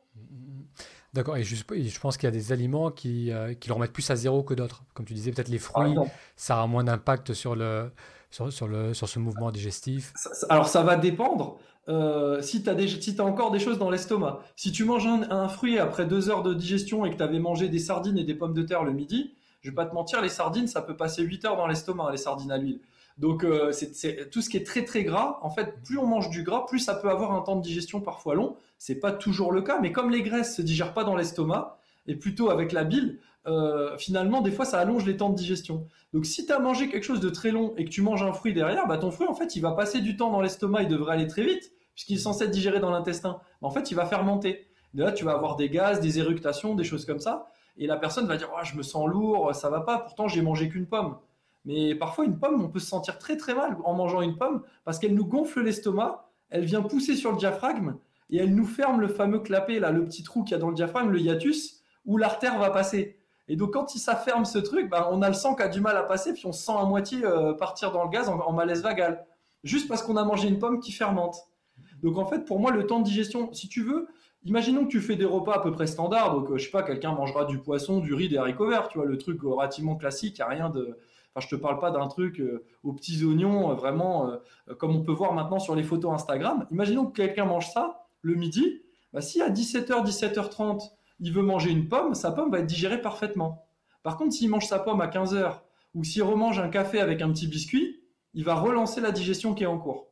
D'accord, et je, je pense qu'il y a des aliments qui, euh, qui le remettent plus à zéro que d'autres. Comme tu disais, peut-être les fruits, ça aura moins d'impact sur, le, sur, sur, le, sur ce mouvement digestif. alors ça va dépendre. Euh, si tu as, si as, encore des choses dans l'estomac, si tu manges un, fruit après deux heures de digestion et que tu avais mangé des sardines et des pommes de terre le midi, je vais pas te mentir, les sardines, ça peut passer 8 heures dans l'estomac, les sardines à l'huile. Donc euh, c'est tout ce qui est très très gras. En fait, plus on mange du gras, plus ça peut avoir un temps de digestion parfois long. C'est pas toujours le cas, mais comme les graisses se digèrent pas dans l'estomac et plutôt avec la bile, euh, finalement des fois ça allonge les temps de digestion. Donc si tu as mangé quelque chose de très long et que tu manges un fruit derrière, bah ton fruit en fait il va passer du temps dans l'estomac, il devrait aller très vite puisqu'il est censé être digéré dans l'intestin. En fait, il va fermenter. De là, tu vas avoir des gaz, des éructations, des choses comme ça. Et la personne va dire oh, Je me sens lourd, ça va pas, pourtant j'ai mangé qu'une pomme. Mais parfois, une pomme, on peut se sentir très très mal en mangeant une pomme parce qu'elle nous gonfle l'estomac, elle vient pousser sur le diaphragme et elle nous ferme le fameux clapet, là, le petit trou qu'il y a dans le diaphragme, le hiatus, où l'artère va passer. Et donc, quand ça ferme ce truc, ben, on a le sang qui a du mal à passer, puis on se sent à moitié euh, partir dans le gaz en, malaise vagal, juste parce qu'on a mangé une pomme qui fermente. Donc, en fait, pour moi, le temps de digestion, si tu veux, imaginons que tu fais des repas à peu près standards, donc, euh, je sais pas, quelqu'un mangera du poisson, du riz, des haricots verts, tu vois, le truc relativement classique, il n'y a rien de Enfin, je te parle pas d'un truc euh, aux petits oignons, euh, vraiment euh, comme on peut voir maintenant sur les photos Instagram. Imaginons que quelqu'un mange ça le midi. Bah, si à 17h, 17h30, il veut manger une pomme, sa pomme va être digérée parfaitement. Par contre, s'il mange sa pomme à 15h ou s'il remange un café avec un petit biscuit, il va relancer la digestion qui est en cours.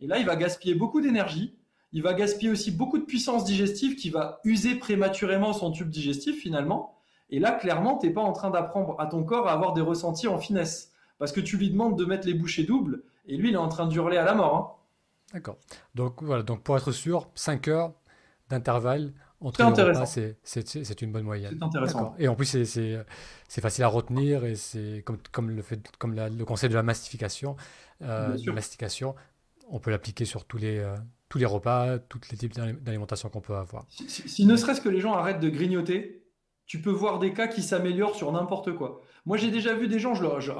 Et là, il va gaspiller beaucoup d'énergie. Il va gaspiller aussi beaucoup de puissance digestive qui va user prématurément son tube digestif finalement. Et là, clairement, tu n'es pas en train d'apprendre à ton corps à avoir des ressentis en finesse. Parce que tu lui demandes de mettre les bouchées doubles, et lui, il est en train d'hurler à la mort. Hein. D'accord. Donc voilà, donc pour être sûr, 5 heures d'intervalle entre les repas, c'est une bonne moyenne. C'est intéressant. Et en plus, c'est facile à retenir, et c'est comme, comme, le, fait, comme le conseil de la mastification. Euh, mastication, on peut l'appliquer sur tous les, euh, tous les repas, tous les types d'alimentation qu'on peut avoir. si ne serait-ce que les gens arrêtent de grignoter, tu peux voir des cas qui s'améliorent sur n'importe quoi. Moi, j'ai déjà vu des gens, je,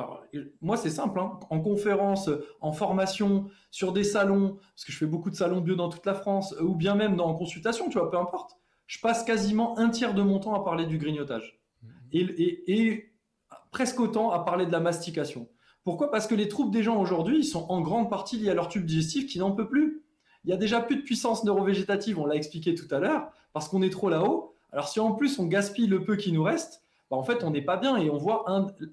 moi, c'est simple, hein, en conférence, en formation, sur des salons, parce que je fais beaucoup de salons bio dans toute la France, ou bien même dans, en consultation, tu vois, peu importe. Je passe quasiment un tiers de mon temps à parler du grignotage. Mmh. Et, et, presque autant à parler de la mastication. Pourquoi? Parce que les troubles des gens aujourd'hui, ils sont en grande partie liés à leur tube digestif qui n'en peut plus. Il y a déjà plus de puissance neurovégétative, on l'a expliqué tout à l'heure, parce qu'on est trop là-haut. Alors si en plus on gaspille le peu qui nous reste, bah, en fait on n'est pas bien et on voit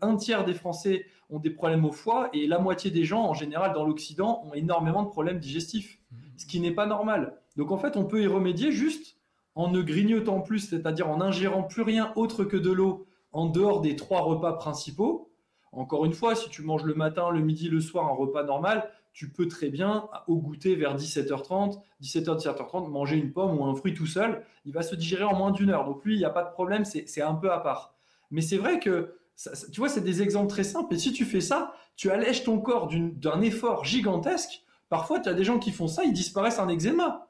un, tiers des Français ont des problèmes au foie et la moitié des gens en général dans l'Occident ont énormément de problèmes digestifs, mmh. ce qui n'est pas normal. Donc en fait on peut y remédier juste en ne grignotant plus, c'est-à-dire en ingérant plus rien autre que de l'eau en dehors des trois repas principaux. Encore une fois, si tu manges le matin, le midi, le soir, un repas normal, tu peux très bien, au goûter vers 17h30, 17h, 17h30, manger une pomme ou un fruit tout seul. Il va se digérer en moins d'une heure. Donc lui, il n'y a pas de problème, c'est un peu à part. Mais c'est vrai que, tu vois, c'est des exemples très simples. Et si tu fais ça, tu allèges ton corps d'un effort gigantesque. Parfois, tu as des gens qui font ça, ils disparaissent un eczéma.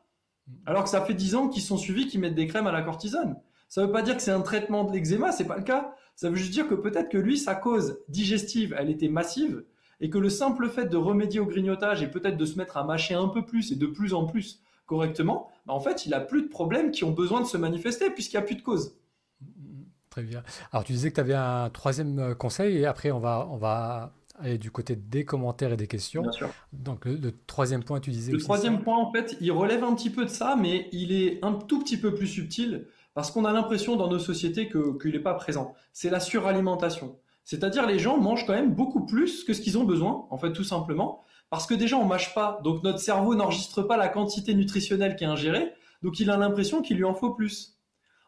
Alors que ça fait 10 ans qu'ils sont suivis, qu'ils mettent des crèmes à la cortisone. Ça ne veut pas dire que c'est un traitement de l'eczéma, c'est pas le cas. Ça veut juste dire que peut-être que lui, sa cause digestive, elle était massive, et que le simple fait de remédier au grignotage et peut-être de se mettre à mâcher un peu plus et de plus en plus correctement, bah, en fait, il a plus de problèmes qui ont besoin de se manifester puisqu'il n'y a plus de cause. Très bien. Alors, tu disais que tu avais un troisième euh, conseil et après, on va, on va aller du côté des commentaires et des questions. Bien sûr. Donc, le, troisième point, tu disais. Le troisième point, en fait, il relève un petit peu de ça, mais il est un tout petit peu plus subtil parce qu'on a l'impression dans nos sociétés qu'il n'est pas présent. C'est la suralimentation. C'est-à-dire les gens mangent quand même beaucoup plus que ce qu'ils ont besoin, en fait tout simplement, parce que déjà on mâche pas, donc notre cerveau n'enregistre pas la quantité nutritionnelle qui est ingérée, donc il a l'impression qu'il lui en faut plus.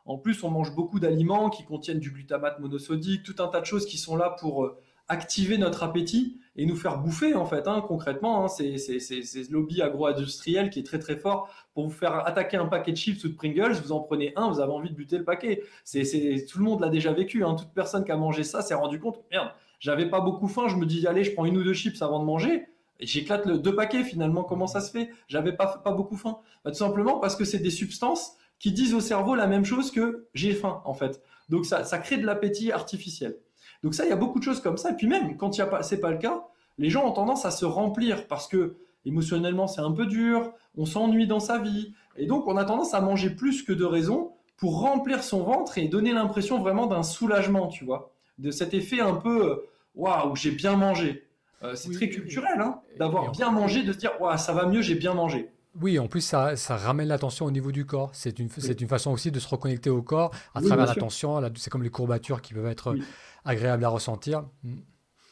En plus, on mange beaucoup d'aliments qui contiennent du glutamate monosodique, tout un tas de choses qui sont là pour euh, activer notre appétit et nous faire bouffer en fait hein, concrètement hein, c'est ce lobby agro-industriel qui est très très fort. Pour vous faire attaquer un paquet de chips ou de Pringles vous en prenez un vous avez envie de buter le paquet. C'est tout le monde l'a déjà vécu hein. toute personne qui a mangé ça s'est rendu compte merde j'avais pas beaucoup faim je me dis allez je prends une ou deux chips avant de manger j'éclate le deux paquets finalement comment ça se fait? J'avais pas pas beaucoup faim. Bah, tout simplement parce que c'est des substances qui disent au cerveau la même chose que j'ai faim en fait. Donc ça, ça crée de l'appétit artificiel donc ça, il y a beaucoup de choses comme ça. Et puis même quand ce n'est c'est pas le cas, les gens ont tendance à se remplir parce que émotionnellement c'est un peu dur, on s'ennuie dans sa vie, et donc on a tendance à manger plus que de raison pour remplir son ventre et donner l'impression vraiment d'un soulagement, tu vois, de cet effet un peu euh, waouh, j'ai bien mangé. Euh, c'est très culturel hein, d'avoir bien mangé, de se dire waouh, ça va mieux, j'ai bien mangé. Oui, en plus, ça, ramène l'attention au niveau du corps. C'est une, une façon aussi de se reconnecter au corps à travers l'attention. C'est comme les courbatures qui peuvent être agréable à ressentir. Mm.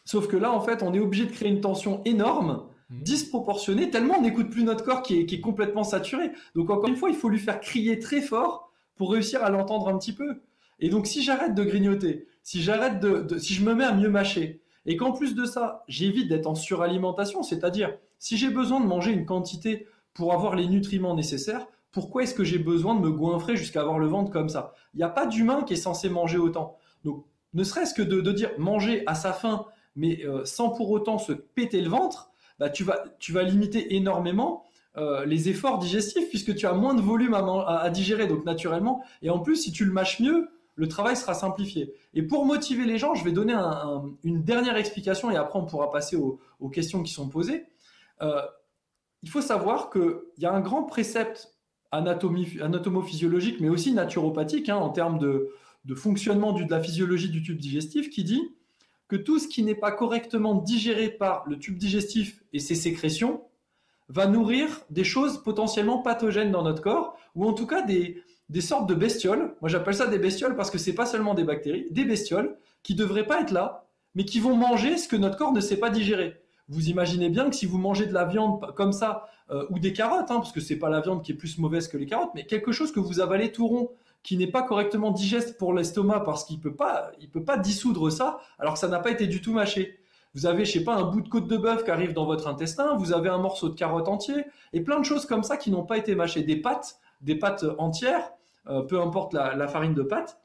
Sauf que là, en fait, on est obligé de créer une tension énorme, mm. disproportionnée, tellement on n'écoute plus notre corps qui est, complètement saturé. Donc, encore une fois, il faut lui faire crier très fort pour réussir à l'entendre un petit peu. Et donc, si j'arrête de grignoter, si j'arrête de, si je me mets à mieux mâcher, et qu'en plus de ça, j'évite d'être en suralimentation, c'est-à-dire, si j'ai besoin de manger une quantité pour avoir les nutriments nécessaires, pourquoi est-ce que j'ai besoin de me goinfrer jusqu'à avoir le ventre comme ça? Il n'y a pas d'humain qui est censé manger autant. Donc, ne serait-ce que de, dire manger à sa faim, mais euh, sans pour autant se péter le ventre, bah, tu, vas, limiter énormément euh, les efforts digestifs puisque tu as moins de volume à, digérer, donc naturellement. Et en plus, si tu le mâches mieux, le travail sera simplifié. Et pour motiver les gens, je vais donner une dernière explication et après on pourra passer aux, questions qui sont posées. Euh, il faut savoir qu'il y a un grand précepte anatomo-physiologique, mais aussi naturopathique hein, en termes de, de fonctionnement de la physiologie du tube digestif qui dit que tout ce qui n'est pas correctement digéré par le tube digestif et ses sécrétions va nourrir des choses potentiellement pathogènes dans notre corps, ou en tout cas des, sortes de bestioles. Moi j'appelle ça des bestioles parce que ce n'est pas seulement des bactéries, des bestioles qui ne devraient pas être là, mais qui vont manger ce que notre corps ne sait pas digérer. Vous imaginez bien que si vous mangez de la viande comme ça, euh, ou des carottes, hein, parce que ce n'est pas la viande qui est plus mauvaise que les carottes, mais quelque chose que vous avalez tout rond, qui n'est pas correctement digeste pour l'estomac parce qu'il peut pas, il peut pas dissoudre ça, alors que ça n'a pas été du tout mâché. Vous avez, je sais pas, un bout de côte de bœuf qui arrive dans votre intestin, vous avez un morceau de carotte entier, et plein de choses comme ça qui n'ont pas été mâchées. Des pâtes, des pâtes entières, euh, peu importe la, farine de pâte,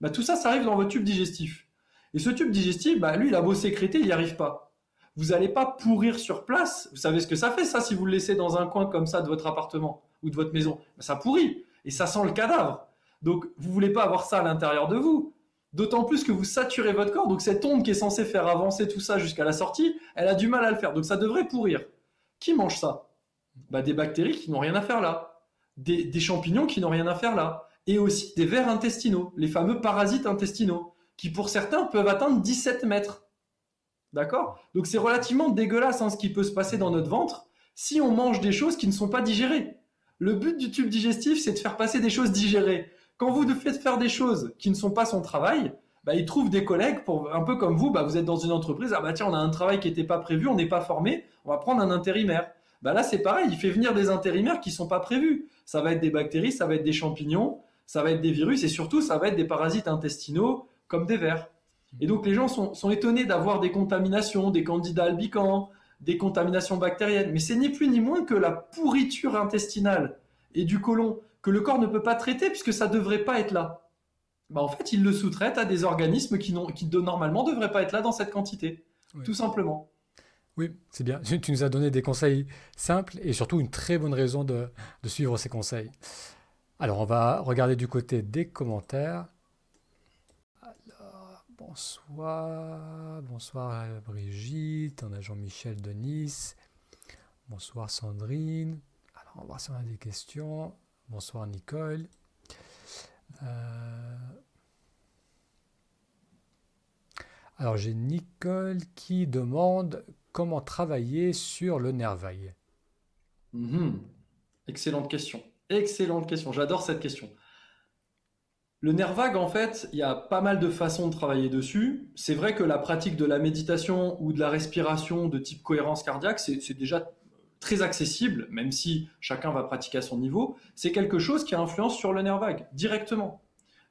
bah, tout ça, ça arrive dans votre tube digestif. Et ce tube digestif, bah, lui, il a beau sécréter, il n'y arrive pas. Vous n'allez pas pourrir sur place. Vous savez ce que ça fait, ça, si vous le laissez dans un coin comme ça de votre appartement ou de votre maison bah, Ça pourrit. Et ça sent le cadavre. Donc, vous voulez pas avoir ça à l'intérieur de vous. D'autant plus que vous saturez votre corps. Donc, cette onde qui est censée faire avancer tout ça jusqu'à la sortie, elle a du mal à le faire. Donc, ça devrait pourrir. Qui mange ça? Bah, Des bactéries qui n'ont rien à faire là. Des champignons qui n'ont rien à faire là. Et aussi des vers intestinaux, les fameux parasites intestinaux, qui pour certains peuvent atteindre 17 mètres. D'accord? Donc c'est relativement dégueulasse hein, ce qui peut se passer dans notre ventre si on mange des choses qui ne sont pas digérées. Le but du tube digestif, c'est de faire passer des choses digérées. Quand vous faites faire des choses qui ne sont pas son travail, bah, il trouve des collègues pour un peu comme vous, bah, vous êtes dans une entreprise, ah bah tiens, on a un travail qui n'était pas prévu, on n'est pas formé, on va prendre un intérimaire. Bah là, c'est pareil, il fait venir des intérimaires qui sont pas prévus. Ça va être des bactéries, ça va être des champignons, ça va être des virus et surtout, ça va être des parasites intestinaux comme des vers. Et donc, les gens sont, sont étonnés d'avoir des contaminations, des candidats albicans, des contaminations bactériennes. Mais c'est ni plus ni moins que la pourriture intestinale et du côlon que le corps ne peut pas traiter puisque ça ne devrait pas être là. Bah, en fait, il le sous-traite à des organismes qui, qui normalement ne devraient pas être là dans cette quantité. Tout simplement. Oui, c'est bien. Tu nous as donné des conseils simples et surtout une très bonne raison de, suivre ces conseils. Alors, on va regarder du côté des commentaires. Bonsoir. Bonsoir Brigitte. On a Jean-Michel de Nice. Bonsoir Sandrine. Alors, on va voir si on a des questions. Bonsoir Nicole. Euh, alors j'ai Nicole qui demande comment travailler sur le vague. Mhm. Excellente question. Excellente question. J'adore cette question. Le nerf vague, en fait, il y a pas mal de façons de travailler dessus. C'est vrai que la pratique de la méditation ou de la respiration de type cohérence cardiaque, c'est déjà très accessible, même si chacun va pratiquer à son niveau, c'est quelque chose qui a influence sur le nerf vague, directement.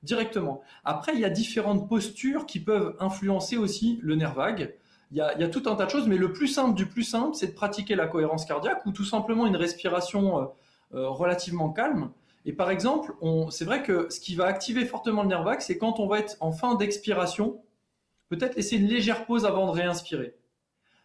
Directement. Après, il y a différentes postures qui peuvent influencer aussi le nerf vague. Il y, a, tout un tas de choses, mais le plus simple du plus simple, c'est de pratiquer la cohérence cardiaque ou tout simplement une respiration euh, euh, relativement calme. Et par exemple, c'est vrai que ce qui va activer fortement le nerf vague, c'est quand on va être en fin d'expiration, peut-être laisser une légère pause avant de réinspirer.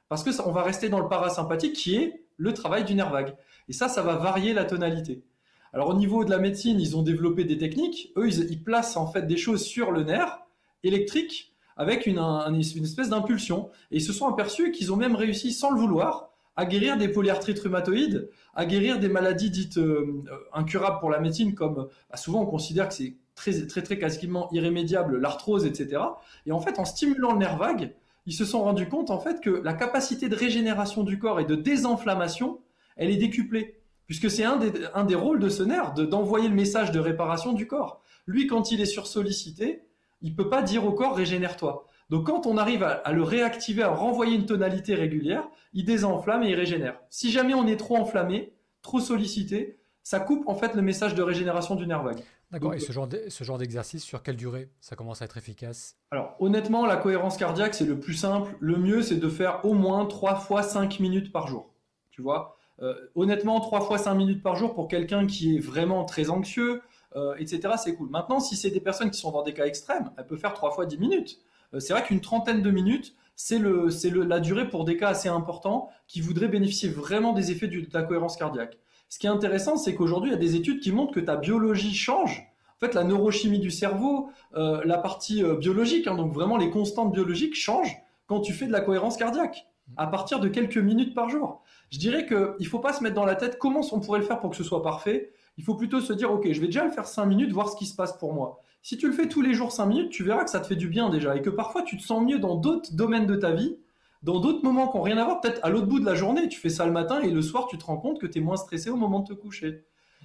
Parce que ça, on va rester dans le parasympathique qui est le travail du nerf vague. Et ça, ça va varier la tonalité. Alors au niveau de la médecine, ils ont développé des techniques. Eux, ils, placent en fait des choses sur le nerf électrique avec une, espèce d'impulsion. Et ils se sont aperçus qu'ils ont même réussi, sans le vouloir, à guérir des polyarthrites rhumatoïdes, à guérir des maladies dites euh, incurables pour la médecine, comme bah, souvent on considère que c'est très, très, très quasiment irrémédiable, l'arthrose, etc. Et en fait, en stimulant le nerf vague, ils se sont rendus compte en fait que la capacité de régénération du corps et de désinflammation, elle est décuplée. Puisque c'est un des, un des rôles de ce nerf, d'envoyer le message de réparation du corps. Lui, quand il est sursollicité, il peut pas dire au corps régénère-toi. Donc quand on arrive à, le réactiver, à renvoyer une tonalité régulière, il désenflamme et il régénère. Si jamais on est trop enflammé, trop sollicité, ça coupe en fait le message de régénération du nerf vague. D'accord. Et ce genre, ce genre d'exercice, sur quelle durée ça commence à être efficace? Alors, honnêtement, la cohérence cardiaque, c'est le plus simple. Le mieux, c'est de faire au moins 3 fois 5 minutes par jour. Tu vois? Euh, Honnêtement, 3 fois 5 minutes par jour pour quelqu'un qui est vraiment très anxieux, euh, etc., c'est cool. Maintenant, si c'est des personnes qui sont dans des cas extrêmes, elle peut faire 3 fois 10 minutes. Euh, c'est vrai qu'une trentaine de minutes, c'est le, le, la durée pour des cas assez importants qui voudraient bénéficier vraiment des effets de la cohérence cardiaque. Ce qui est intéressant, c'est qu'aujourd'hui, il y a des études qui montrent que ta biologie change. En fait, la neurochimie du cerveau, euh, la partie euh, biologique, hein, donc vraiment les constantes biologiques changent quand tu fais de la cohérence cardiaque, à partir de quelques minutes par jour. Je dirais qu'il ne faut pas se mettre dans la tête comment on pourrait le faire pour que ce soit parfait. Il faut plutôt se dire, OK, je vais déjà le faire 5 minutes, voir ce qui se passe pour moi. Si tu le fais tous les jours 5 minutes, tu verras que ça te fait du bien déjà et que parfois tu te sens mieux dans d'autres domaines de ta vie dans d'autres moments qui n'ont rien à voir, peut-être à l'autre bout de la journée, tu fais ça le matin et le soir, tu te rends compte que tu es moins stressé au moment de te coucher.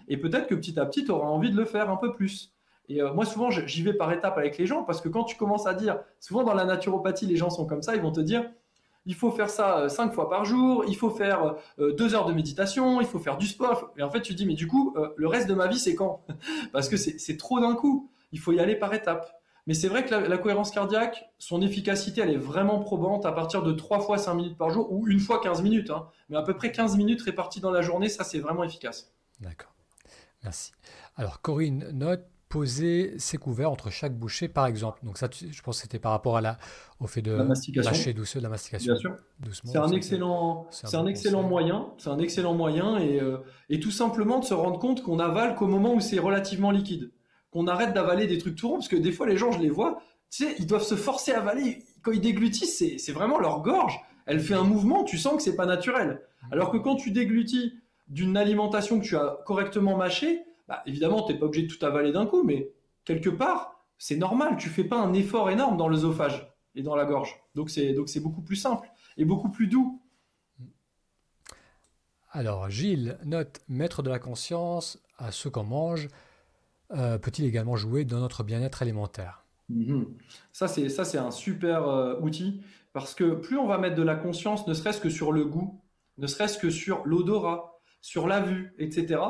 Et peut-être que petit à petit, tu auras envie de le faire un peu plus. Et euh, moi, souvent, j'y vais par étapes avec les gens parce que quand tu commences à dire, souvent dans la naturopathie, les gens sont comme ça, ils vont te dire, il faut faire ça euh, cinq fois par jour, il faut faire euh, deux heures de méditation, il faut faire du sport. Et en fait, tu dis, mais du coup, le reste de ma vie, c'est quand? Parce que c'est trop d'un coup. Il faut y aller par étapes. Mais c'est vrai que la, cohérence cardiaque, son efficacité, elle est vraiment probante à partir de 3 fois 5 minutes par jour ou une fois 15 minutes. Hein. Mais à peu près 15 minutes réparties dans la journée, ça c'est vraiment efficace. D'accord. Merci. Alors Corinne note poser ses couverts entre chaque bouchée, par exemple. Donc ça, je pense que c'était par rapport à la, au fait de lâcher doucement de la mastication. Bien sûr. C'est un excellent, c'est un, excellent moyen. C'est un excellent moyen et, euh, et tout simplement de se rendre compte qu'on avale qu'au moment où c'est relativement liquide qu'on arrête d'avaler des trucs tout ronds, parce que des fois, les gens, je les vois, tu sais, ils doivent se forcer à avaler. Quand ils déglutissent, c'est vraiment leur gorge. Elle fait un mouvement, tu sens que c'est pas naturel. Alors que quand tu déglutis d'une alimentation que tu as correctement mâchée, bah, évidemment, tu n'es pas obligé de tout avaler d'un coup, mais quelque part, c'est normal. Tu fais pas un effort énorme dans l'œsophage. et dans la gorge. Donc c'est donc c'est beaucoup plus simple et beaucoup plus doux. Alors Gilles note maître de la conscience à ce qu'on mange euh, peut-il également jouer dans notre bien-être alimentaire? Mhm. Ça c'est un super euh, outil parce que plus on va mettre de la conscience, ne serait-ce que sur le goût, ne serait-ce que sur l'odorat, sur la vue, etc.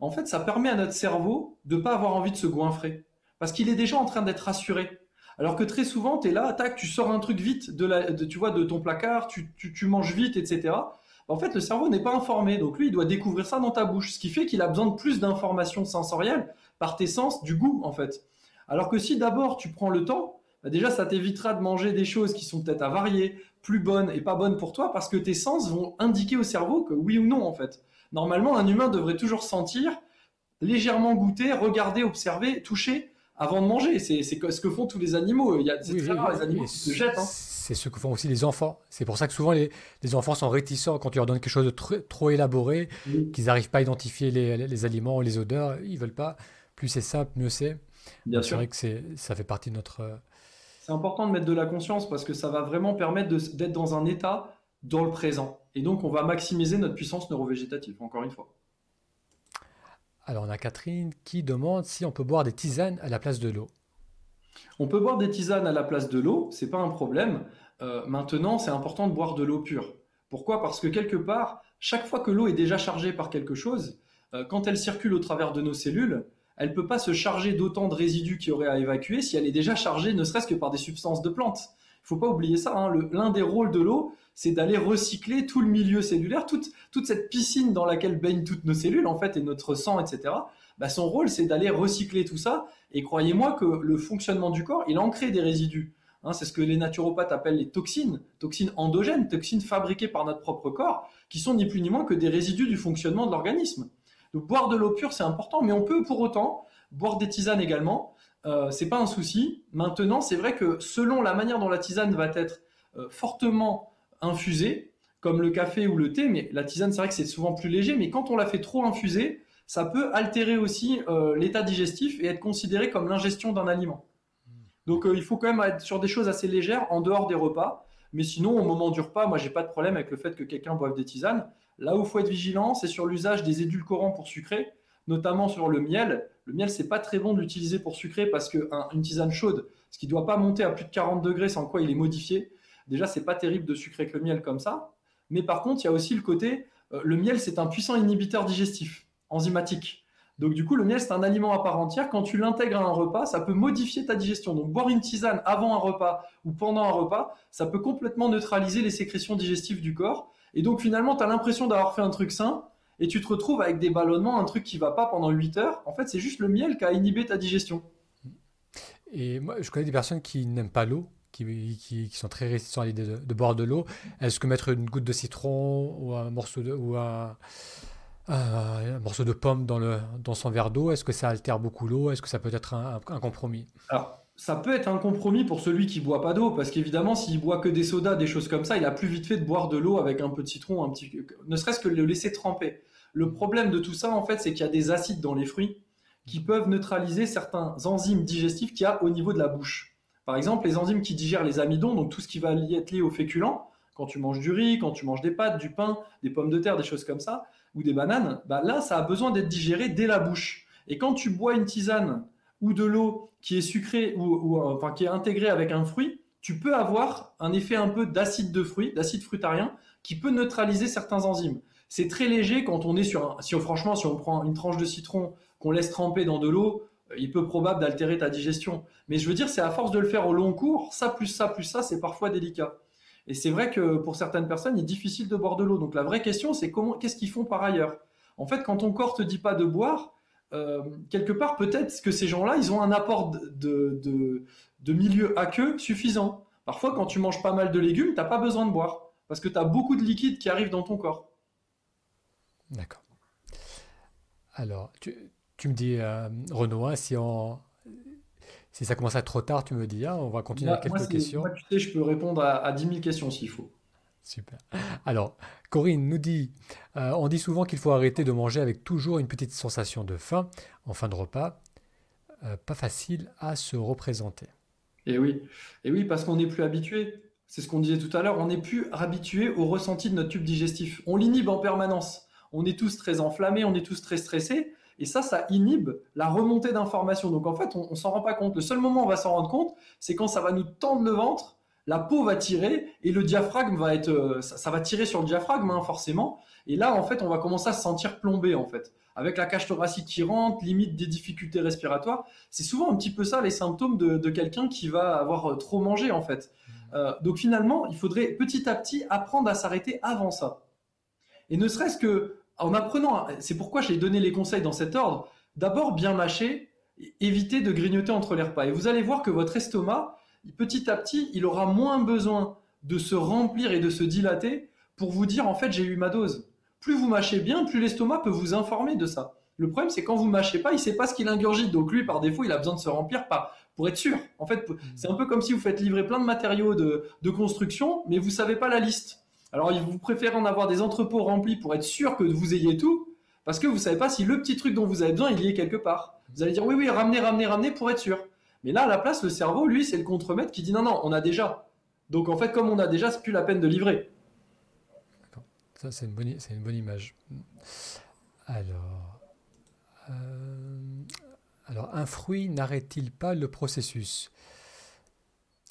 En fait, ça permet à notre cerveau de ne pas avoir envie de se goinfrer parce qu'il est déjà en train d'être rassuré. Alors que très souvent, tu es là, tac, tu sors un truc vite de, la, tu vois, de ton placard, tu, manges vite, etc. En fait, le cerveau n'est pas informé, donc lui, il doit découvrir ça dans ta bouche, ce qui fait qu'il a besoin de plus d'informations sensorielles par tes sens du goût, en fait. Alors que si d'abord tu prends le temps, bah déjà, ça t'évitera de manger des choses qui sont peut-être avariées, plus bonnes et pas bonnes pour toi, parce que tes sens vont indiquer au cerveau que oui ou non, en fait. Normalement, un humain devrait toujours sentir, légèrement goûter, regarder, observer, toucher avant de manger. C'est ce que font tous les animaux. Il y a, c'est très rare, les animaux qui se jettent. Hein. C'est ce que font aussi les enfants. C'est pour ça que souvent les, enfants sont réticents quand tu leur donnes quelque chose de trop élaboré, qu'ils n'arrivent pas à identifier les, les, aliments ou les odeurs. Ils veulent pas. Plus c'est simple, mieux c'est. Bien sûr. C'est vrai que ça fait partie de notre. Euh, c'est important de mettre de la conscience parce que ça va vraiment permettre d'être dans un état dans le présent. Et donc, on va maximiser notre puissance neurovégétative, encore une fois. Alors on a Catherine qui demande si on peut boire des tisanes à la place de l'eau. On peut boire des tisanes à la place de l'eau, c'est pas un problème. Euh, maintenant, c'est important de boire de l'eau pure. Pourquoi? Parce que quelque part, chaque fois que l'eau est déjà chargée par quelque chose, euh, quand elle circule au travers de nos cellules, elle ne peut pas se charger d'autant de résidus qu'il y aurait à évacuer si elle est déjà chargée, ne serait-ce que par des substances de plantes. Il faut pas oublier ça. Hein. L'un des rôles de l'eau, c'est d'aller recycler tout le milieu cellulaire, toute, toute cette piscine dans laquelle baignent toutes nos cellules, en fait, et notre sang, etc. Bah, son rôle, c'est d'aller recycler tout ça. Et croyez-moi que le fonctionnement du corps, il en crée des résidus. Hein, c'est ce que les naturopathes appellent les toxines, toxines endogènes, toxines fabriquées par notre propre corps, qui sont ni plus ni moins que des résidus du fonctionnement de l'organisme. Donc boire de l'eau pure, c'est important, mais on peut pour autant boire des tisanes également. Euh, c'est pas un souci. Maintenant, c'est vrai que selon la manière dont la tisane va être euh, fortement infusée, comme le café ou le thé, mais la tisane, c'est vrai que c'est souvent plus léger, mais quand on la fait trop infuser, ça peut altérer aussi euh, l'état digestif et être considéré comme l'ingestion d'un aliment. Donc euh, il faut quand même être sur des choses assez légères en dehors des repas. Mais sinon, au moment du repas, moi, j'ai pas de problème avec le fait que quelqu'un boive des tisanes. Là où il faut être vigilant, c'est sur l'usage des édulcorants pour sucrer, notamment sur le miel. Le miel, c'est pas très bon de l'utiliser pour sucrer parce qu'une tisane chaude, ce qui ne doit pas monter à plus de 40 degrés sans quoi il est modifié, Déjà, c'est pas terrible de sucrer que le miel comme ça. Mais par contre, il y a aussi le côté, euh, le miel, c'est un puissant inhibiteur digestif, enzymatique. Donc du coup, le miel, c'est un aliment à part entière. Quand tu l'intègres à un repas, ça peut modifier ta digestion. Donc boire une tisane avant un repas ou pendant un repas, ça peut complètement neutraliser les sécrétions digestives du corps. Et donc finalement, tu as l'impression d'avoir fait un truc sain et tu te retrouves avec des ballonnements, un truc qui va pas pendant 8 heures. En fait, c'est juste le miel qui a inhibé ta digestion. Et moi, je connais des personnes qui n'aiment pas l'eau qui, sont très réticents à l'idée de, boire de l'eau. Est-ce que mettre une goutte de citron ou un morceau de, pomme dans, son verre d'eau, est-ce que ça altère beaucoup l'eau? Est-ce que ça peut être un, compromis? Alors, ça peut être un compromis pour celui qui boit pas d'eau, parce qu'évidemment, s'il boit que des sodas, des choses comme ça, il a plus vite fait de boire de l'eau avec un peu de citron, un petit, ne serait-ce que le laisser tremper. Le problème de tout ça, en fait, c'est qu'il y a des acides dans les fruits qui peuvent neutraliser certains enzymes digestifs qu'il y a au niveau de la bouche. Par exemple, les enzymes qui digèrent les amidons, donc tout ce qui va être lié aux féculents, quand tu manges du riz, quand tu manges des pâtes, du pain, des pommes de terre, des choses comme ça, ou des bananes, bah là, ça a besoin d'être digéré dès la bouche. Et quand tu bois une tisane ou de l'eau qui est sucrée ou, enfin qui est intégrée avec un fruit, tu peux avoir un effet un peu d'acide de fruit, d'acide fruitarien, qui peut neutraliser certains enzymes. C'est très léger quand on est sur un, si franchement, si on prend une tranche de citron qu'on laisse tremper dans de l'eau, il peut probable d'altérer ta digestion. Mais je veux dire, c'est à force de le faire au long cours, ça plus ça plus ça, c'est parfois délicat. Et c'est vrai que pour certaines personnes, il est difficile de boire de l'eau. Donc la vraie question, c'est comment, qu'est-ce qu'ils font par ailleurs? En fait, quand ton corps te dit pas de boire, euh, quelque part, peut-être que ces gens-là, ils ont un apport de, de, de milieu aqueux suffisant. Parfois, quand tu manges pas mal de légumes, tu n'as pas besoin de boire parce que tu as beaucoup de liquide qui arrive dans ton corps. D'accord. Alors, tu, tu me dis, euh, Renaud, si, on, si ça commence à être trop tard, tu me dis, hein, on va continuer avec quelques questions. Moi, tu sais, je peux répondre à, à 10 000 questions s'il faut. Super. Alors, Corinne nous dit, euh, on dit souvent qu'il faut arrêter de manger avec toujours une petite sensation de faim en fin de repas. Euh, pas facile à se représenter. Et oui, et oui, parce qu'on n'est plus habitué. C'est ce qu'on disait tout à l'heure, on n'est plus habitué au ressenti de notre tube digestif. On l'inhibe en permanence. On est tous très enflammés, on est tous très stressés. Et ça, ça inhibe la remontée d'informations. Donc en fait, on, ne s'en rend pas compte. Le seul moment où on va s'en rendre compte, c'est quand ça va nous tendre le ventre, la peau va tirer et le diaphragme va être, euh, ça, va tirer sur le diaphragme hein, forcément. Et là, en fait, on va commencer à se sentir plombé en fait, avec la cage thoracique qui rentre, limite des difficultés respiratoires. C'est souvent un petit peu ça les symptômes de, quelqu'un qui va avoir euh, trop mangé en fait. Euh, donc finalement, il faudrait petit à petit apprendre à s'arrêter avant ça. Et ne serait-ce que en apprenant, c'est pourquoi j'ai donné les conseils dans cet ordre. D'abord, bien mâcher, éviter de grignoter entre les repas. Et vous allez voir que votre estomac, petit à petit, il aura moins besoin de se remplir et de se dilater pour vous dire en fait j'ai eu ma dose. Plus vous mâchez bien, plus l'estomac peut vous informer de ça. Le problème c'est quand vous mâchez pas, il sait pas ce qu'il ingurgite. Donc lui par défaut, il a besoin de se remplir pas pour être sûr. En fait, c'est un peu comme si vous faites livrer plein de matériaux de, de construction, mais vous savez pas la liste. Alors, vous préférez en avoir des entrepôts remplis pour être sûr que vous ayez tout, parce que vous ne savez pas si le petit truc dont vous avez besoin, il y est quelque part. Vous allez dire oui, oui, ramenez, ramenez, ramenez pour être sûr. Mais là, à la place, le cerveau, lui, c'est le contremaître qui dit non, non, on a déjà. Donc, en fait, comme on a déjà, c'est plus la peine de livrer. D'accord. Ça, c'est une, bonne, une bonne image. Alors, euh, alors un fruit n'arrête-t-il pas le processus?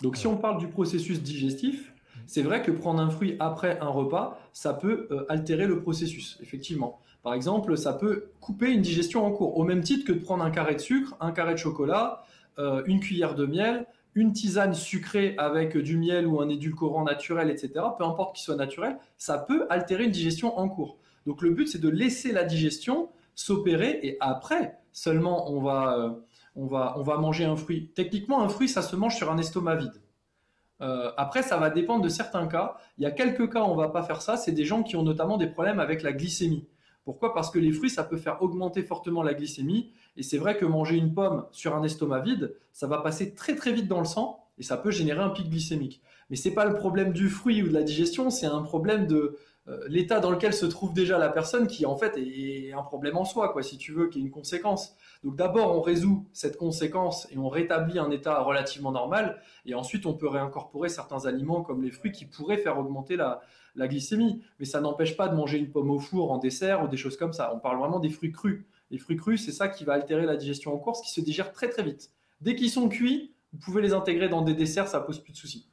Donc, si on parle du processus digestif, c'est vrai que prendre un fruit après un repas, ça peut euh, altérer le processus, effectivement. Par exemple, ça peut couper une digestion en cours, au même titre que de prendre un carré de sucre, un carré de chocolat, euh, une cuillère de miel, une tisane sucrée avec du miel ou un édulcorant naturel, etc., peu importe qu'il soit naturel, ça peut altérer une digestion en cours. Donc le but, c'est de laisser la digestion s'opérer et après seulement on va, euh, on, va, on va manger un fruit. Techniquement, un fruit, ça se mange sur un estomac vide. Euh, après, ça va dépendre de certains cas. Il y a quelques cas où on va pas faire ça. C'est des gens qui ont notamment des problèmes avec la glycémie. Pourquoi? Parce que les fruits, ça peut faire augmenter fortement la glycémie. Et c'est vrai que manger une pomme sur un estomac vide, ça va passer très très vite dans le sang et ça peut générer un pic glycémique. Mais c'est pas le problème du fruit ou de la digestion, c'est un problème de, l'état dans lequel se trouve déjà la personne qui en fait est un problème en soi, quoi, si tu veux, qui est une conséquence. Donc d'abord on résout cette conséquence et on rétablit un état relativement normal, et ensuite on peut réincorporer certains aliments comme les fruits qui pourraient faire augmenter la, glycémie. Mais ça n'empêche pas de manger une pomme au four en dessert ou des choses comme ça. On parle vraiment des fruits crus. Les fruits crus, c'est ça qui va altérer la digestion en course, qui se digère très très vite. Dès qu'ils sont cuits, vous pouvez les intégrer dans des desserts, ça pose plus de soucis.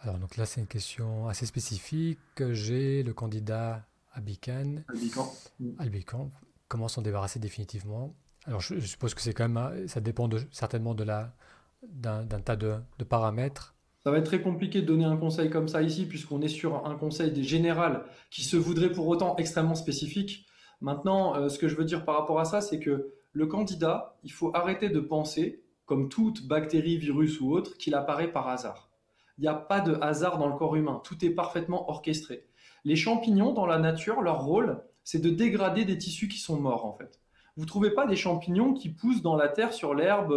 Alors, donc là, c'est une question assez spécifique. J'ai le candidat Abican. Albican. Comment s'en débarrasser définitivement? Alors, je, suppose que c'est quand même, ça dépend certainement de la, d'un, tas de, paramètres. Ça va être très compliqué de donner un conseil comme ça ici, puisqu'on est sur un conseil général qui se voudrait pour autant extrêmement spécifique. Maintenant, euh, ce que je veux dire par rapport à ça, c'est que le candidat, il faut arrêter de penser, comme toute bactérie, virus ou autre, qu'il apparaît par hasard. Il n'y a pas de hasard dans le corps humain. Tout est parfaitement orchestré. Les champignons, dans la nature, leur rôle, c'est de dégrader des tissus qui sont morts, en fait. Vous ne trouvez pas des champignons qui poussent dans la terre sur l'herbe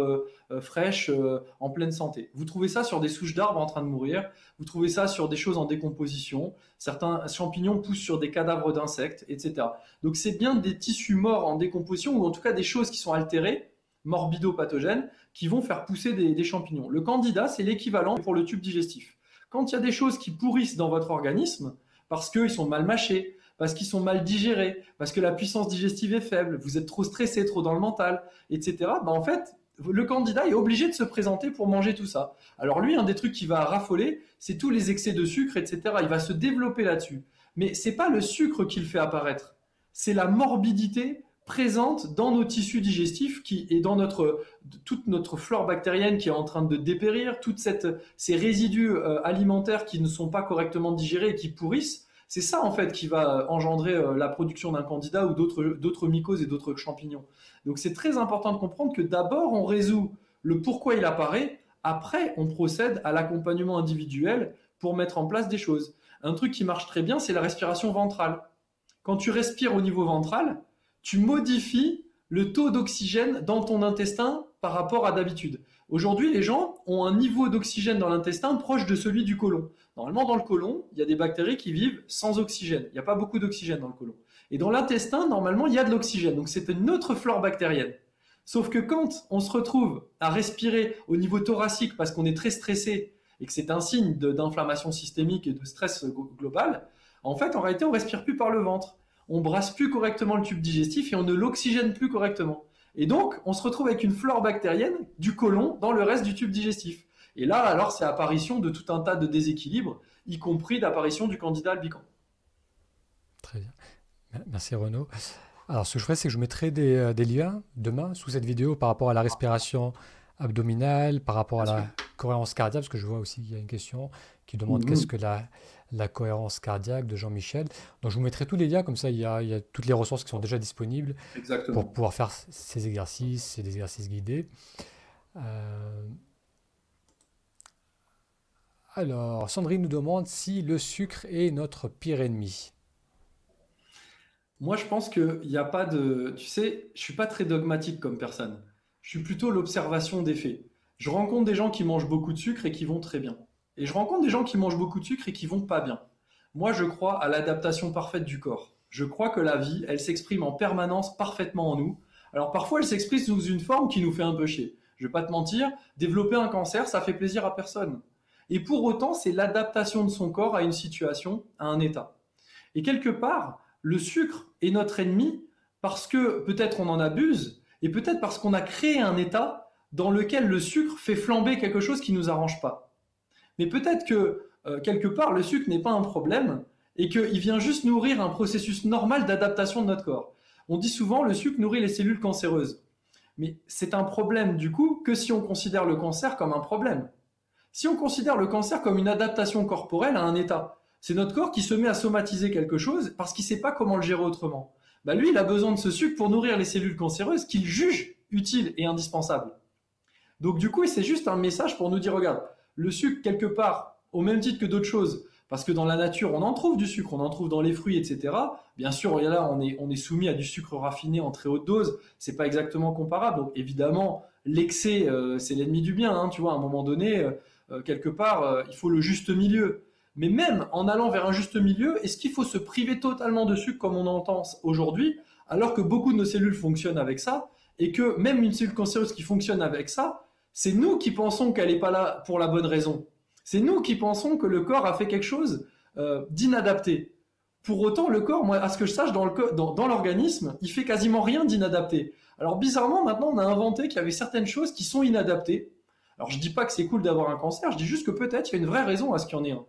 euh, fraîche euh, en pleine santé. Vous trouvez ça sur des souches d'arbres en train de mourir. Vous trouvez ça sur des choses en décomposition. Certains champignons poussent sur des cadavres d'insectes, etc. Donc c'est bien des tissus morts en décomposition ou en tout cas des choses qui sont altérées morbido-pathogènes qui vont faire pousser des, champignons. Le candida, c'est l'équivalent pour le tube digestif. Quand il y a des choses qui pourrissent dans votre organisme, parce qu'ils sont mal mâchés, parce qu'ils sont mal digérés, parce que la puissance digestive est faible, vous êtes trop stressé, trop dans le mental, etc., bah en fait, le candidat est obligé de se présenter pour manger tout ça. Alors lui, un des trucs qui va raffoler, c'est tous les excès de sucre, etc. Il va se développer là-dessus. Mais c'est pas le sucre qui le fait apparaître, c'est la morbidité présente dans nos tissus digestifs qui et dans notre toute notre flore bactérienne qui est en train de dépérir, toutes ces résidus euh, alimentaires qui ne sont pas correctement digérés et qui pourrissent, c'est ça en fait qui va engendrer euh, la production d'un candidat ou d'autres mycoses et d'autres champignons. Donc c'est très important de comprendre que d'abord on résout le pourquoi il apparaît, après on procède à l'accompagnement individuel pour mettre en place des choses. Un truc qui marche très bien, c'est la respiration ventrale. Quand tu respires au niveau ventral, tu modifies le taux d'oxygène dans ton intestin par rapport à d'habitude. Aujourd'hui, les gens ont un niveau d'oxygène dans l'intestin proche de celui du côlon. Normalement, dans le côlon, il y a des bactéries qui vivent sans oxygène. Il n'y a pas beaucoup d'oxygène dans le côlon. Et dans l'intestin, normalement, il y a de l'oxygène. Donc, c'est une autre flore bactérienne. Sauf que quand on se retrouve à respirer au niveau thoracique parce qu'on est très stressé et que c'est un signe d'inflammation systémique et de stress global, en fait, en réalité, on respire plus par le ventre. On brasse plus correctement le tube digestif et on ne l'oxygène plus correctement. Et donc, on se retrouve avec une flore bactérienne du côlon dans le reste du tube digestif. Et là, alors, c'est apparition de tout un tas de déséquilibres, y compris d'apparition du candidat albicans. Très bien. Merci Renaud. Alors, ce que je ferai, c'est que je mettrai des, euh, des, liens demain sous cette vidéo par rapport à la respiration abdominale, par rapport à la cohérence cardiaque, parce que je vois aussi qu'il y a une question qui demande qu'est-ce que la, la cohérence cardiaque de Jean-Michel. Donc, je vous mettrai tous les liens, comme ça, il y a, il y a toutes les ressources qui sont déjà disponibles pour pouvoir faire ces exercices, ces exercices guidés. Euh, alors, Sandrine nous demande si le sucre est notre pire ennemi. Moi, je pense qu'il n'y a pas de. Tu sais, je suis pas très dogmatique comme personne. Je suis plutôt l'observation des faits. Je rencontre des gens qui mangent beaucoup de sucre et qui vont très bien. Et je rencontre des gens qui mangent beaucoup de sucre et qui vont pas bien. Moi, je crois à l'adaptation parfaite du corps. Je crois que la vie, elle s'exprime en permanence parfaitement en nous. Alors parfois, elle s'exprime sous une forme qui nous fait un peu chier. Je vais pas te mentir, développer un cancer, ça fait plaisir à personne. Et pour autant, c'est l'adaptation de son corps à une situation, à un état. Et quelque part, le sucre est notre ennemi parce que peut-être on en abuse et peut-être parce qu'on a créé un état dans lequel le sucre fait flamber quelque chose qui nous arrange pas. Mais peut-être que euh, quelque part le sucre n'est pas un problème et qu'il vient juste nourrir un processus normal d'adaptation de notre corps. On dit souvent le sucre nourrit les cellules cancéreuses. Mais c'est un problème du coup que si on considère le cancer comme un problème. Si on considère le cancer comme une adaptation corporelle à un état, c'est notre corps qui se met à somatiser quelque chose parce qu'il ne sait pas comment le gérer autrement. Bah lui, il a besoin de ce sucre pour nourrir les cellules cancéreuses qu'il juge utiles et indispensables. Donc du coup, c'est juste un message pour nous dire, regarde, le sucre, quelque part, au même titre que d'autres choses, parce que dans la nature, on en trouve du sucre, on en trouve dans les fruits, etc. Bien sûr, là, on est, on est soumis à du sucre raffiné en très haute dose, c'est pas exactement comparable. Donc évidemment, l'excès, euh, c'est l'ennemi du bien, hein, tu vois, à un moment donné, euh, euh, quelque part, il faut le juste milieu. Mais même en allant vers un juste milieu, est-ce qu'il faut se priver totalement de sucre comme on entend aujourd'hui, alors que beaucoup de nos cellules fonctionnent avec ça, et que même une cellule cancéreuse qui fonctionne avec ça, c'est nous qui pensons qu'elle n'est pas là pour la bonne raison. C'est nous qui pensons que le corps a fait quelque chose euh, d'inadapté. Pour autant, le corps, à ce que je sache, dans l'organisme, dans, il fait quasiment rien d'inadapté. Alors bizarrement, maintenant, on a inventé qu'il y avait certaines choses qui sont inadaptées. Alors je dis pas que c'est cool d'avoir un cancer, je dis juste que peut-être il y a une vraie raison à ce qu'il y en ait un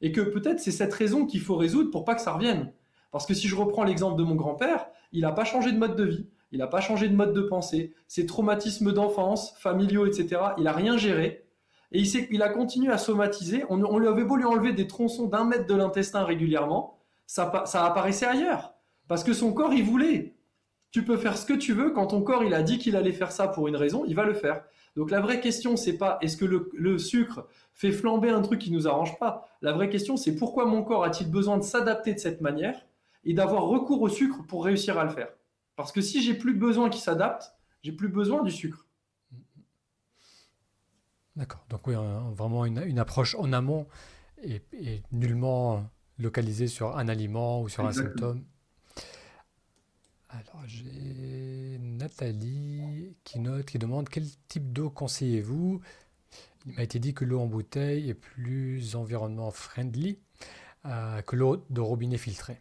et que peut-être c'est cette raison qu'il faut résoudre pour pas que ça revienne. Parce que si je reprends l'exemple de mon grand-père, il n'a pas changé de mode de vie, il n'a pas changé de mode de pensée, ses traumatismes d'enfance, familiaux, etc., il n'a rien géré. Et il, a continué à somatiser. On, lui avait beau lui enlever des tronçons d'un mètre de l'intestin régulièrement, ça, ça apparaissait ailleurs. Parce que son corps, il voulait. Tu peux faire ce que tu veux. Quand ton corps, il a dit qu'il allait faire ça pour une raison, il va le faire. Donc la vraie question, c'est pas est-ce que le, sucre fait flamber un truc qui nous arrange pas? La vraie question, c'est pourquoi mon corps a-t-il besoin de s'adapter de cette manière et d'avoir recours au sucre pour réussir à le faire? Parce que si j'ai plus besoin qu'il s'adapte, j'ai plus besoin du sucre. D'accord. Donc oui, vraiment une, approche en amont et, nullement localisée sur un aliment ou sur un symptôme. Alors j'ai Nathalie qui note, qui demande quel type d'eau conseillez-vous? Il m'a été dit que l'eau en bouteille est plus environnement friendly euh, que l'eau de robinet filtré.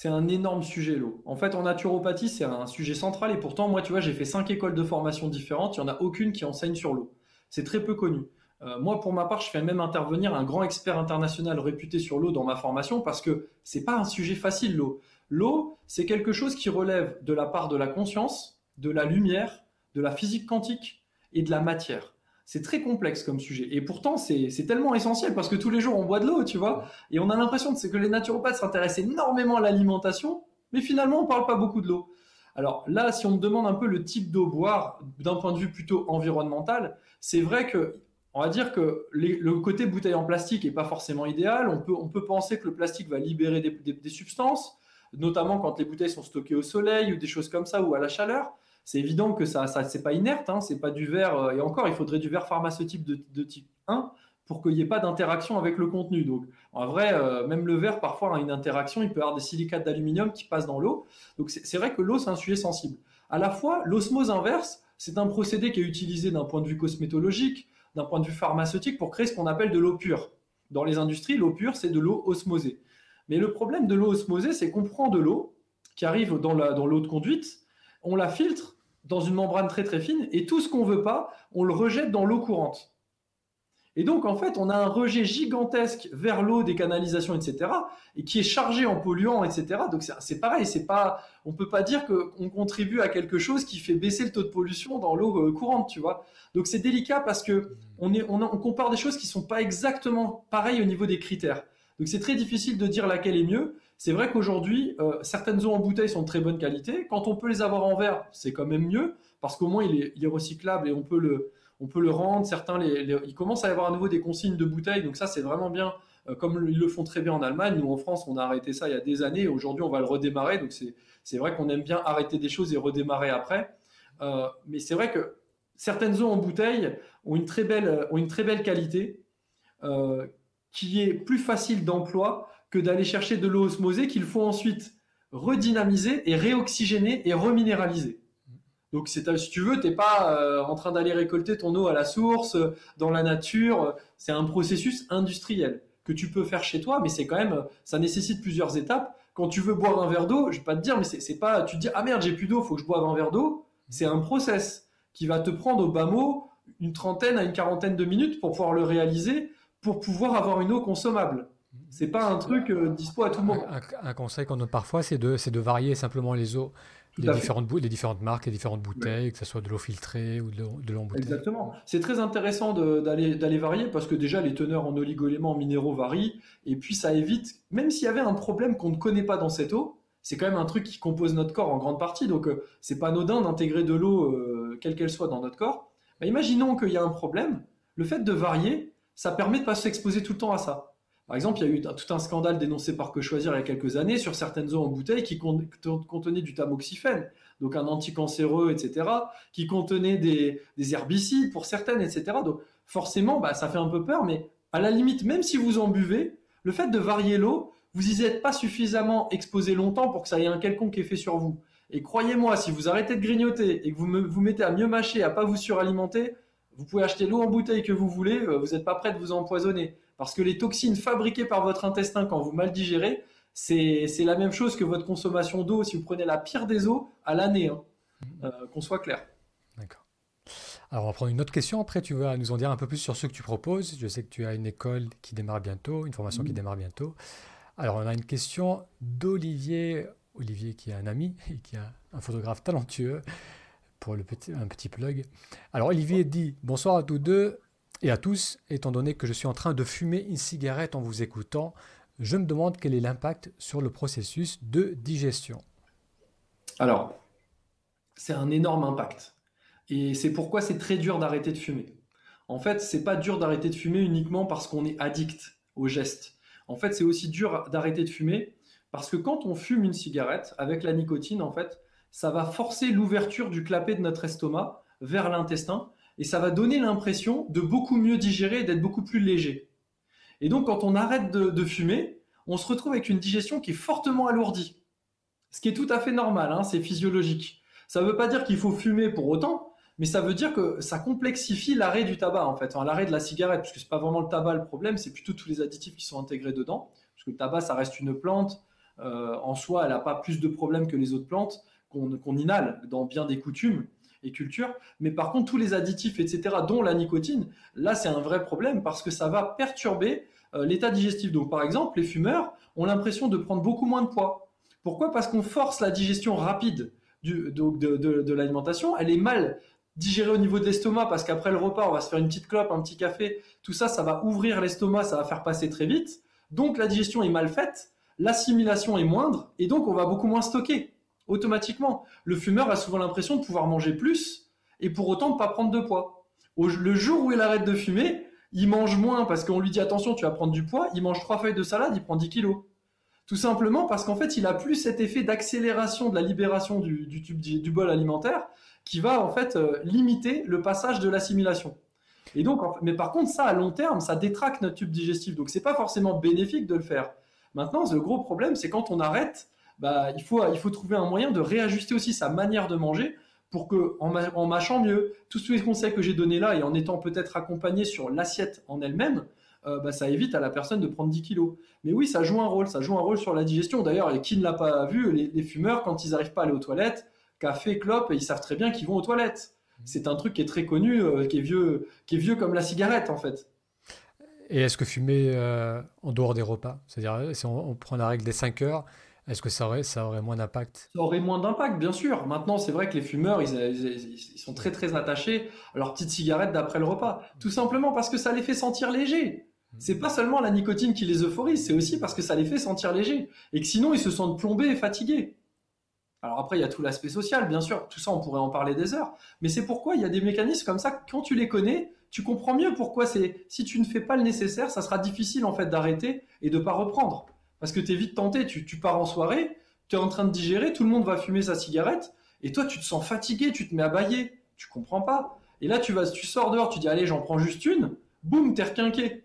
C'est un énorme sujet l'eau. En fait, en naturopathie, c'est un sujet central et pourtant, moi, tu vois, j'ai fait cinq écoles de formation différentes. Il n'y en a aucune qui enseigne sur l'eau. C'est très peu connu. Euh, moi, pour ma part, je fais même intervenir un grand expert international réputé sur l'eau dans ma formation parce que c'est pas un sujet facile l'eau. L'eau, c'est quelque chose qui relève de la part de la conscience, de la lumière, de la physique quantique et de la matière. C'est très complexe comme sujet. Et pourtant, c'est tellement essentiel parce que tous les jours, on boit de l'eau, tu vois. Et on a l'impression que les naturopathes s'intéressent énormément à l'alimentation, mais finalement, on ne parle pas beaucoup de l'eau. Alors là, si on me demande un peu le type d'eau boire d'un point de vue plutôt environnemental, c'est vrai que on va dire que le côté bouteille en plastique n'est pas forcément idéal. On peut, on peut penser que le plastique va libérer des substances notamment quand les bouteilles sont stockées au soleil ou des choses comme ça ou à la chaleur. C'est évident que ça, ça c'est pas inerte, hein, c'est pas du verre. Euh, et encore, il faudrait du verre pharmaceutique de, type 1 pour qu'il n'y ait pas d'interaction avec le contenu. Donc, en vrai, euh, même le verre, parfois, a une interaction. Il peut y avoir des silicates d'aluminium qui passent dans l'eau. Donc, c'est vrai que l'eau, c'est un sujet sensible. À la fois, l'osmose inverse, c'est un procédé qui est utilisé d'un point de vue cosmétologique, d'un point de vue pharmaceutique pour créer ce qu'on appelle de l'eau pure. Dans les industries, l'eau pure, c'est de l'eau osmosée. Mais le problème de l'eau osmosée, c'est qu'on prend de l'eau qui arrive dans l'eau de conduite, on la filtre dans une membrane très très fine, et tout ce qu'on veut pas, on le rejette dans l'eau courante. Et donc, en fait, on a un rejet gigantesque vers l'eau des canalisations, etc., et qui est chargé en polluants, etc. Donc, c'est pareil, c'est pas, peut pas dire qu'on contribue à quelque chose qui fait baisser le taux de pollution dans l'eau euh, courante, tu vois. Donc, c'est délicat parce que on, compare des choses qui sont pas exactement pareilles au niveau des critères. Donc, c'est très difficile de dire laquelle est mieux. C'est vrai qu'aujourd'hui, euh, certaines eaux en bouteille sont de très bonne qualité. Quand on peut les avoir en verre, c'est quand même mieux parce qu'au moins il est, recyclable et on peut le, on peut le rendre. Certains, les, il commence à y avoir à nouveau des consignes de bouteilles, donc ça c'est vraiment bien, euh, comme ils le font très bien en Allemagne. Nous en France, on a arrêté ça il y a des années. Aujourd'hui, on va le redémarrer. Donc c'est vrai qu'on aime bien arrêter des choses et redémarrer après. Euh, mais c'est vrai que certaines eaux en bouteille ont une très belle, ont une très belle qualité, qui est plus facile d'emploi que d'aller chercher de l'eau osmosée qu'il faut ensuite redynamiser et réoxygéner et reminéraliser. Donc, si tu veux, tu n'es pas euh, en train d'aller récolter ton eau à la source, euh, dans la nature. C'est un processus industriel que tu peux faire chez toi, mais c'est quand même, ça nécessite plusieurs étapes. Quand tu veux boire un verre d'eau, je vais pas te dire, mais c'est pas, tu te dis, ah merde, j'ai plus d'eau, faut que je boive un verre d'eau. C'est un process qui va te prendre au bas mot une trentaine à une quarantaine de minutes pour pouvoir le réaliser, pour pouvoir avoir une eau consommable. C'est pas un truc euh, dispo à tout le monde. Un, conseil qu'on donne parfois, c'est de, de varier simplement les eaux, les différentes, les différentes marques, les différentes bouteilles, que ce soit de l'eau filtrée ou de l'eau en bouteille. Exactement. C'est très intéressant d'aller varier parce que déjà les teneurs en oligoéléments, en minéraux varient et puis ça évite, même s'il y avait un problème qu'on ne connaît pas dans cette eau, c'est quand même un truc qui compose notre corps en grande partie, donc euh, c'est pas anodin d'intégrer de l'eau, euh, quelle qu'elle soit, dans notre corps. Bah, imaginons qu'il y a un problème, le fait de varier, ça permet de pas s'exposer tout le temps à ça. Par exemple, il y a eu tout un scandale dénoncé par Que Choisir il y a quelques années sur certaines eaux en bouteille qui contenaient du tamoxifène, donc un anticancéreux, etc., qui contenaient des, herbicides pour certaines, etc. Donc forcément, bah, ça fait un peu peur, mais à la limite, même si vous en buvez, le fait de varier l'eau, vous n'y êtes pas suffisamment exposé longtemps pour que ça ait un quelconque effet sur vous. Et croyez-moi, si vous arrêtez de grignoter et que vous vous mettez à mieux mâcher, à pas vous suralimenter, vous pouvez acheter l'eau en bouteille que vous voulez, euh, vous n'êtes pas prêt de vous empoisonner. Parce que les toxines fabriquées par votre intestin quand vous mal digérez, c'est la même chose que votre consommation d'eau si vous prenez la pire des eaux à l'année, hein. mmh. euh, qu'on soit clair. D'accord. Alors on va prendre une autre question, après tu vas nous en dire un peu plus sur ce que tu proposes. Je sais que tu as une école qui démarre bientôt, une formation qui mmh. démarre bientôt. Alors on a une question d'Olivier, Olivier qui est un ami et qui est un photographe talentueux pour le petit, un petit plug. Alors Olivier dit bonsoir à tous deux et à tous, étant donné que je suis en train de fumer une cigarette en vous écoutant, je me demande quel est l'impact sur le processus de digestion. Alors, c'est un énorme impact. Et c'est pourquoi c'est très dur d'arrêter de fumer. En fait, c'est pas dur d'arrêter de fumer uniquement parce qu'on est addict au geste. En fait, c'est aussi dur d'arrêter de fumer parce que quand on fume une cigarette avec la nicotine, en fait, ça va forcer l'ouverture du clapet de notre estomac vers l'intestin et ça va donner l'impression de beaucoup mieux digérer d'être beaucoup plus léger. Et donc, quand on arrête de, fumer, on se retrouve avec une digestion qui est fortement alourdie. Ce qui est tout à fait normal, hein, c'est physiologique. Ça ne veut pas dire qu'il faut fumer pour autant, mais ça veut dire que ça complexifie l'arrêt du tabac, en fait, l'arrêt de la cigarette, puisque ce n'est pas vraiment le tabac le problème, c'est plutôt tous les additifs qui sont intégrés dedans. Parce que le tabac, ça reste une plante. Euh, en soi, elle n'a pas plus de problèmes que les autres plantes qu'on inhale dans bien des coutumes et culture. Mais par contre, tous les additifs, etc., dont la nicotine, là, c'est un vrai problème parce que ça va perturber euh, l'état digestif. Donc, par exemple, les fumeurs ont l'impression de prendre beaucoup moins de poids. Pourquoi? Parce qu'on force la digestion rapide du, de, l'alimentation. Elle est mal digérée au niveau de l'estomac parce qu'après le repas, on va se faire une petite clope, un petit café. Tout ça, ça va ouvrir l'estomac, ça va faire passer très vite. Donc, la digestion est mal faite, l'assimilation est moindre et donc on va beaucoup moins stocker automatiquement. Le fumeur a souvent l'impression de pouvoir manger plus et pour autant de pas prendre de poids. le jour où il arrête de fumer, il mange moins parce qu'on lui dit attention, tu vas prendre du poids. Il mange trois feuilles de salade, il prend 10 kilos. Tout simplement parce qu'en fait, il a plus cet effet d'accélération de la libération du, du, bol alimentaire qui va en fait euh, limiter le passage de l'assimilation. Et donc, mais par contre, ça à long terme, ça détraque notre tube digestif. Donc, c'est pas forcément bénéfique de le faire. Maintenant, le gros problème, c'est quand on arrête bah, il, faut, il faut trouver un moyen de réajuster aussi sa manière de manger pour que, en, mâchant mieux, tous les conseils que j'ai donnés là et en étant peut-être accompagné sur l'assiette en elle-même, euh, bah, ça évite à la personne de prendre 10 kilos. Mais oui, ça joue un rôle, ça joue un rôle sur la digestion. D'ailleurs, qui ne l'a pas vu, les, fumeurs, quand ils n'arrivent pas à aller aux toilettes, café, clope, ils savent très bien qu'ils vont aux toilettes. C'est un truc qui est très connu, euh, qui, est vieux, qui est vieux comme la cigarette en fait. Et est-ce que fumer euh, en dehors des repas C'est-à-dire, si on, prend la règle des 5 heures, est-ce que ça aurait, ça aurait moins d'impact? Ça aurait moins d'impact, bien sûr. Maintenant, c'est vrai que les fumeurs, ils, sont très très attachés à leur petite cigarette d'après le repas. Tout simplement parce que ça les fait sentir légers. C'est pas seulement la nicotine qui les euphorise, c'est aussi parce que ça les fait sentir légers. Et que sinon, ils se sentent plombés et fatigués. Alors après, il y a tout l'aspect social, bien sûr. Tout ça, on pourrait en parler des heures. Mais c'est pourquoi il y a des mécanismes comme ça. Quand tu les connais, tu comprends mieux pourquoi c'est. Si tu ne fais pas le nécessaire, ça sera difficile en fait d'arrêter et de pas reprendre. Parce que tu es vite tenté, tu, pars en soirée, tu es en train de digérer, tout le monde va fumer sa cigarette, et toi tu te sens fatigué, tu te mets à bailler, tu comprends pas. Et là tu vas, tu sors dehors, tu dis allez j'en prends juste une, boum, t'es requinqué.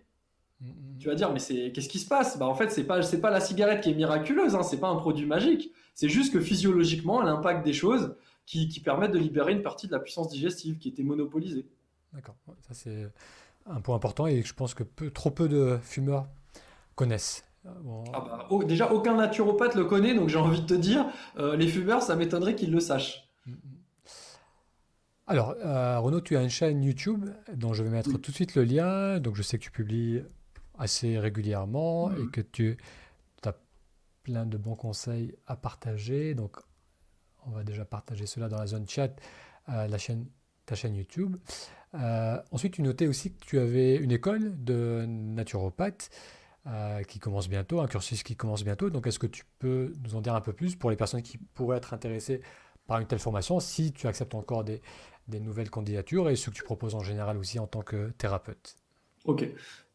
Tu vas dire mais c'est qu'est-ce qui se passe? Bah en fait c'est pas c'est pas la cigarette qui est miraculeuse, hein, c'est pas un produit magique. C'est juste que physiologiquement elle impacte des choses qui, permettent de libérer une partie de la puissance digestive qui était monopolisée. D'accord, ça c'est un point important et je pense que trop peu de fumeurs connaissent. Ah bah, déjà, aucun naturopathe le connaît, donc j'ai envie de te dire, euh, les fumeurs, ça m'étonnerait qu'ils le sachent. Mm, mm. Alors, euh, Renaud, tu as une chaîne YouTube dont je vais mettre tout de suite le lien. Donc, je sais que tu publies assez régulièrement et que tu as plein de bons conseils à partager. Donc, on va déjà partager cela dans la zone chat, euh, la chaîne, ta chaîne YouTube. ensuite, tu notais aussi que tu avais une école de naturopathe. Euh, qui commence bientôt, un cursus qui commence bientôt. Donc, est-ce que tu peux nous en dire un peu plus pour les personnes qui pourraient être intéressées par une telle formation, si tu acceptes encore des, nouvelles candidatures et ce que tu proposes en général aussi en tant que thérapeute? Ok,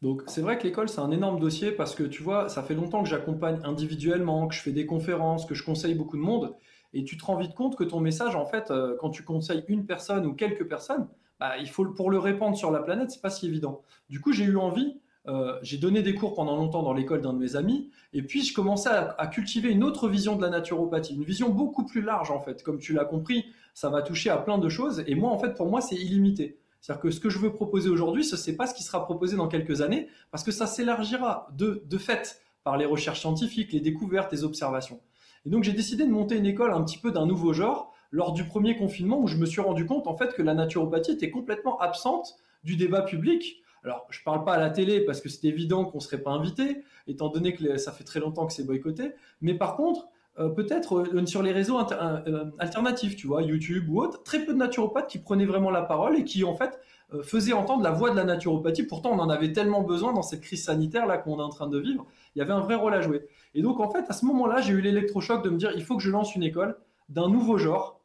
donc c'est vrai que l'école c'est un énorme dossier parce que tu vois, ça fait longtemps que j'accompagne individuellement, que je fais des conférences, que je conseille beaucoup de monde, et tu te rends vite compte que ton message, en fait, euh, quand tu conseilles une personne ou quelques personnes, bah, il faut pour le répandre sur la planète, c'est pas si évident. Du coup, j'ai eu envie euh, j'ai donné des cours pendant longtemps dans l'école d'un de mes amis, et puis je commençais à, cultiver une autre vision de la naturopathie, une vision beaucoup plus large en fait. Comme tu l'as compris, ça va toucher à plein de choses, et moi en fait pour moi c'est illimité. C'est-à-dire que ce que je veux proposer aujourd'hui, ce n'est pas ce qui sera proposé dans quelques années, parce que ça s'élargira de, de fait par les recherches scientifiques, les découvertes, les observations. Et donc j'ai décidé de monter une école un petit peu d'un nouveau genre lors du premier confinement où je me suis rendu compte en fait que la naturopathie était complètement absente du débat public alors, je ne parle pas à la télé parce que c'est évident qu'on ne serait pas invité, étant donné que ça fait très longtemps que c'est boycotté. Mais par contre, euh, peut-être euh, sur les réseaux euh, alternatifs, tu vois, YouTube ou autre, très peu de naturopathes qui prenaient vraiment la parole et qui, en fait, faisaient entendre la voix de la naturopathie. Pourtant, on en avait tellement besoin dans cette crise sanitaire là qu'on est en train de vivre. Il y avait un vrai rôle à jouer. Et donc, en fait, à ce moment-là, j'ai eu l'électrochoc de me dire, il faut que je lance une école d'un nouveau genre.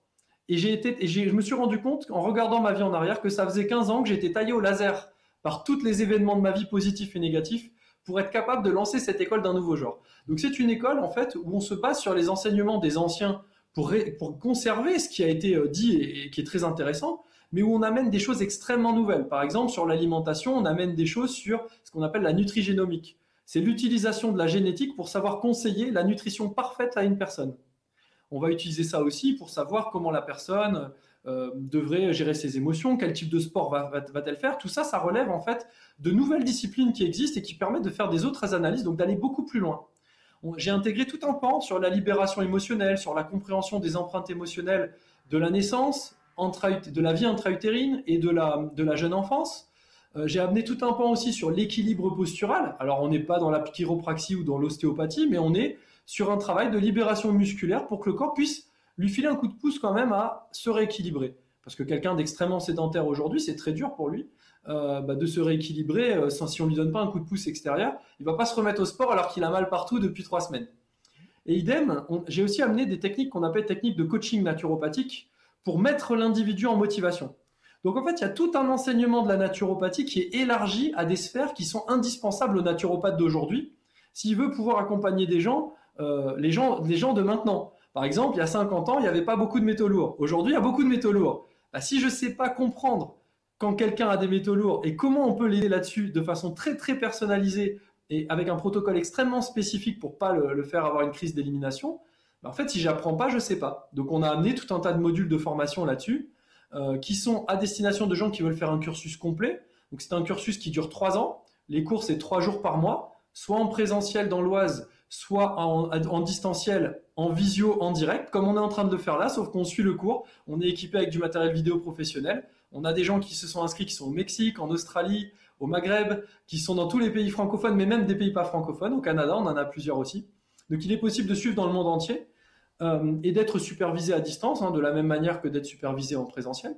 Et j'ai été, et je me suis rendu compte, en regardant ma vie en arrière, que ça faisait 15 ans que j'étais taillé au laser par tous les événements de ma vie positifs et négatifs pour être capable de lancer cette école d'un nouveau genre. Donc c'est une école en fait où on se base sur les enseignements des anciens pour, pour conserver ce qui a été euh, dit et, qui est très intéressant, mais où on amène des choses extrêmement nouvelles. Par exemple, sur l'alimentation, on amène des choses sur ce qu'on appelle la nutrigénomique. C'est l'utilisation de la génétique pour savoir conseiller la nutrition parfaite à une personne. On va utiliser ça aussi pour savoir comment la personne euh, devrait gérer ses émotions, quel type de sport va-t-elle faire? Tout ça, ça relève en fait de nouvelles disciplines qui existent et qui permettent de faire des autres analyses, donc d'aller beaucoup plus loin. J'ai intégré tout un pan sur la libération émotionnelle, sur la compréhension des empreintes émotionnelles de la naissance, de la vie intra-utérine et de la, de la jeune enfance. Euh, j'ai amené tout un pan aussi sur l'équilibre postural. Alors, on n'est pas dans la chiropraxie ou dans l'ostéopathie, mais on est sur un travail de libération musculaire pour que le corps puisse lui filer un coup de pouce quand même à se rééquilibrer. Parce que quelqu'un d'extrêmement sédentaire aujourd'hui, c'est très dur pour lui euh, bah, de se rééquilibrer euh, si on lui donne pas un coup de pouce extérieur. Il va pas se remettre au sport alors qu'il a mal partout depuis trois semaines. Et idem, j'ai aussi amené des techniques qu'on appelle techniques de coaching naturopathique pour mettre l'individu en motivation. Donc en fait, il y a tout un enseignement de la naturopathie qui est élargi à des sphères qui sont indispensables aux naturopathes d'aujourd'hui, s'il veut pouvoir accompagner des gens, euh, gens, les gens de maintenant. Par exemple, il y a 50 ans, il n'y avait pas beaucoup de métaux lourds. Aujourd'hui, il y a beaucoup de métaux lourds. Bah, si je ne sais pas comprendre quand quelqu'un a des métaux lourds et comment on peut l'aider là-dessus de façon très très personnalisée et avec un protocole extrêmement spécifique pour pas le, faire avoir une crise d'élimination, En fait, si j'apprends pas, je sais pas. Donc, on a amené tout un tas de modules de formation là-dessus euh, qui sont à destination de gens qui veulent faire un cursus complet. Donc, c'est un cursus qui dure trois ans. Les cours, c'est trois jours par mois, soit en présentiel dans l'Oise, soit en, distanciel, en visio, en direct, comme on est en train de le faire là, sauf qu'on suit le cours. On est équipé avec du matériel vidéo professionnel. On a des gens qui se sont inscrits, qui sont au Mexique, en Australie, au Maghreb, qui sont dans tous les pays francophones, mais même des pays pas francophones. Au Canada, on en a plusieurs aussi. Donc il est possible de suivre dans le monde entier euh, et d'être supervisé à distance, hein, de la même manière que d'être supervisé en présentiel.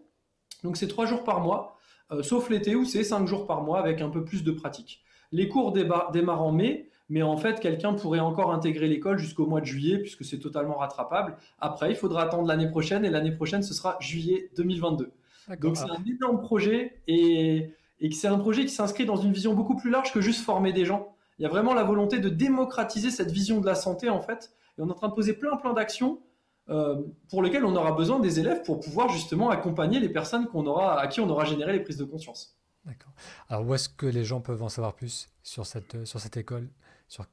Donc c'est trois jours par mois, euh, sauf l'été où c'est cinq jours par mois avec un peu plus de pratique. Les cours démarrent en mai, mais en fait, quelqu'un pourrait encore intégrer l'école jusqu'au mois de juillet, puisque c'est totalement rattrapable. Après, il faudra attendre l'année prochaine, et l'année prochaine, ce sera juillet 2022. Donc c'est un énorme projet, et, et c'est un projet qui s'inscrit dans une vision beaucoup plus large que juste former des gens. Il y a vraiment la volonté de démocratiser cette vision de la santé, en fait, et on est en train de poser plein, plein d'actions euh, pour lesquelles on aura besoin des élèves pour pouvoir justement accompagner les personnes qu'on aura, à qui on aura généré les prises de conscience. D'accord. Alors, où est-ce que les gens peuvent en savoir plus sur cette, sur cette école? Sur,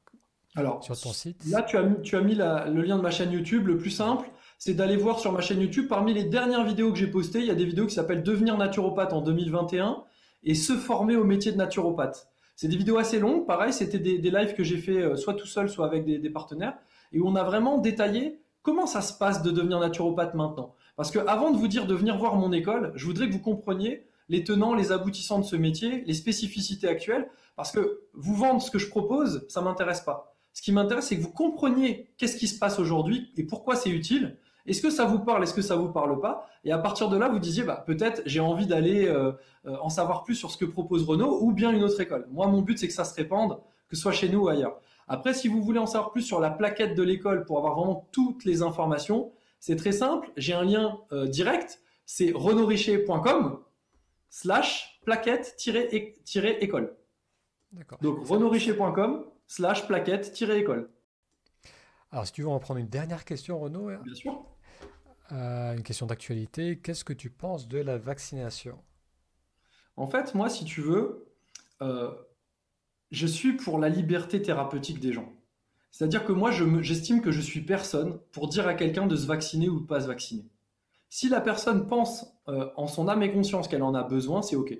Alors, sur ton site Là, tu as, tu as mis le lien de ma chaîne YouTube. Le plus simple, c'est d'aller voir sur ma chaîne YouTube. Parmi les dernières vidéos que j'ai postées, il y a des vidéos qui s'appellent Devenir naturopathe en 2021 et Se former au métier de naturopathe. C'est des vidéos assez longues. Pareil, c'était des, des, lives que j'ai fait euh, soit tout seul, soit avec des, des partenaires et où on a vraiment détaillé comment ça se passe de devenir naturopathe maintenant. Parce que avant de vous dire de venir voir mon école, je voudrais que vous compreniez les tenants, les aboutissants de ce métier, les spécificités actuelles, parce que vous vendre ce que je propose, ça m'intéresse pas. Ce qui m'intéresse, c'est que vous compreniez qu'est-ce qui se passe aujourd'hui et pourquoi c'est utile. Est-ce que ça vous parle, est-ce que ça vous parle pas? Et à partir de là, vous disiez, bah, peut-être j'ai envie d'aller euh, euh, en savoir plus sur ce que propose Renault ou bien une autre école. Moi, mon but, c'est que ça se répande, que ce soit chez nous ou ailleurs. Après, si vous voulez en savoir plus sur la plaquette de l'école pour avoir vraiment toutes les informations, c'est très simple. J'ai un lien euh, direct, c'est renaudricher.com slash plaquette-école. Donc renaudricher.com slash plaquette-école. Alors, si tu veux en prendre une dernière question, Renaud. Bien sûr. Euh, une question d'actualité. Qu'est-ce que tu penses de la vaccination? En fait, moi, si tu veux, euh, je suis pour la liberté thérapeutique des gens. C'est-à-dire que moi, j'estime que je suis personne pour dire à quelqu'un de se vacciner ou de pas se vacciner. Si la personne pense euh, en son âme et conscience qu'elle en a besoin, c'est OK.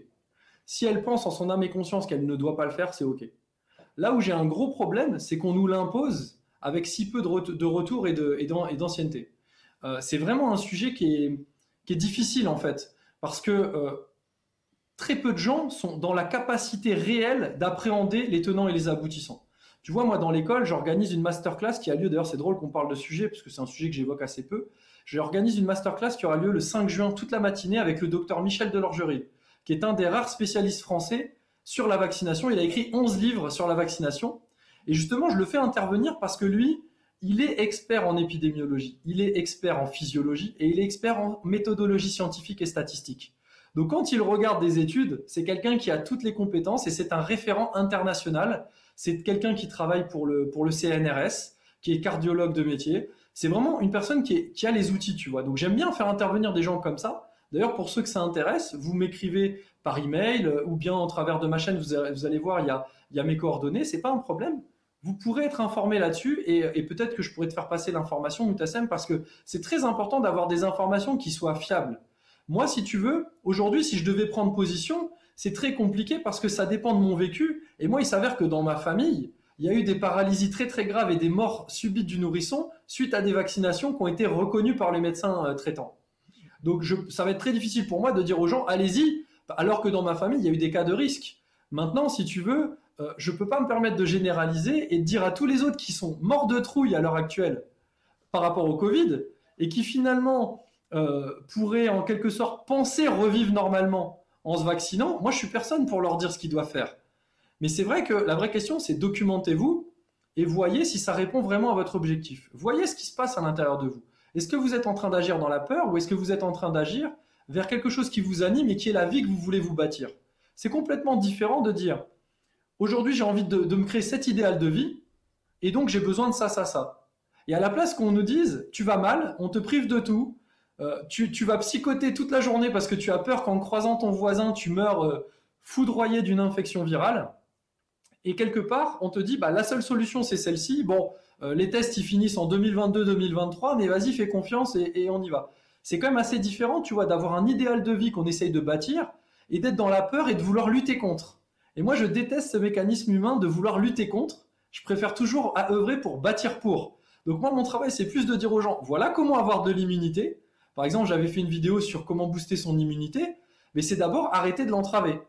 Si elle pense en son âme et conscience qu'elle ne doit pas le faire, c'est OK. Là où j'ai un gros problème, c'est qu'on nous l'impose avec si peu de, retour et d'ancienneté. Euh, c'est vraiment un sujet qui est, difficile en fait, parce que euh, très peu de gens sont dans la capacité réelle d'appréhender les tenants et les aboutissants. Tu vois, moi, dans l'école, j'organise une masterclass qui a lieu, d'ailleurs, c'est drôle qu'on parle de sujet, parce que c'est un sujet que j'évoque assez peu. J'organise une masterclass qui aura lieu le 5 juin, toute la matinée, avec le docteur Michel Delorgerie, qui est un des rares spécialistes français sur la vaccination. Il a écrit 11 livres sur la vaccination. Et justement, je le fais intervenir parce que lui, il est expert en épidémiologie, il est expert en physiologie et il est expert en méthodologie scientifique et statistique. Donc quand il regarde des études, c'est quelqu'un qui a toutes les compétences et c'est un référent international. C'est quelqu'un qui travaille pour le, pour le CNRS, qui est cardiologue de métier. C'est vraiment une personne qui, a les outils, tu vois. Donc j'aime bien faire intervenir des gens comme ça. D'ailleurs, pour ceux que ça intéresse, vous m'écrivez par email ou bien en travers de ma chaîne, vous, allez voir, il y a, mes coordonnées. C'est pas un problème. Vous pourrez être informé là-dessus et, et peut-être que je pourrais te faire passer l'information, Moutassem, parce que c'est très important d'avoir des informations qui soient fiables. Moi, si tu veux, aujourd'hui, si je devais prendre position, c'est très compliqué parce que ça dépend de mon vécu. Et moi, il s'avère que dans ma famille, il y a eu des paralysies très très graves et des morts subites du nourrisson suite à des vaccinations qui ont été reconnues par les médecins euh, traitants. Donc ça va être très difficile pour moi de dire aux gens allez-y, alors que dans ma famille, il y a eu des cas de risque. Maintenant, si tu veux, euh, je ne peux pas me permettre de généraliser et de dire à tous les autres qui sont morts de trouille à l'heure actuelle par rapport au Covid et qui finalement euh, pourraient en quelque sorte penser revivre normalement en se vaccinant, moi je suis personne pour leur dire ce qu'ils doivent faire. Mais c'est vrai que la vraie question c'est documentez-vous et voyez si ça répond vraiment à votre objectif. Voyez ce qui se passe à l'intérieur de vous. Est-ce que vous êtes en train d'agir dans la peur ou est-ce que vous êtes en train d'agir vers quelque chose qui vous anime et qui est la vie que vous voulez vous bâtir? C'est complètement différent de dire aujourd'hui j'ai envie de, de, me créer cet idéal de vie et donc j'ai besoin de ça, ça, ça. Et à la place qu'on nous dise tu vas mal, on te prive de tout, euh, tu, vas psychoter toute la journée parce que tu as peur qu'en croisant ton voisin, tu meurs euh, foudroyé d'une infection virale. Et quelque part, on te dit, bah, la seule solution, c'est celle-ci. Bon, euh, les tests, ils finissent en 2022-2023, mais vas-y, fais confiance et, on y va. C'est quand même assez différent, tu vois, d'avoir un idéal de vie qu'on essaye de bâtir et d'être dans la peur et de vouloir lutter contre. Et moi, je déteste ce mécanisme humain de vouloir lutter contre. Je préfère toujours œuvrer pour bâtir pour. Donc moi, mon travail, c'est plus de dire aux gens, voilà comment avoir de l'immunité. Par exemple, j'avais fait une vidéo sur comment booster son immunité, mais c'est d'abord arrêter de l'entraver,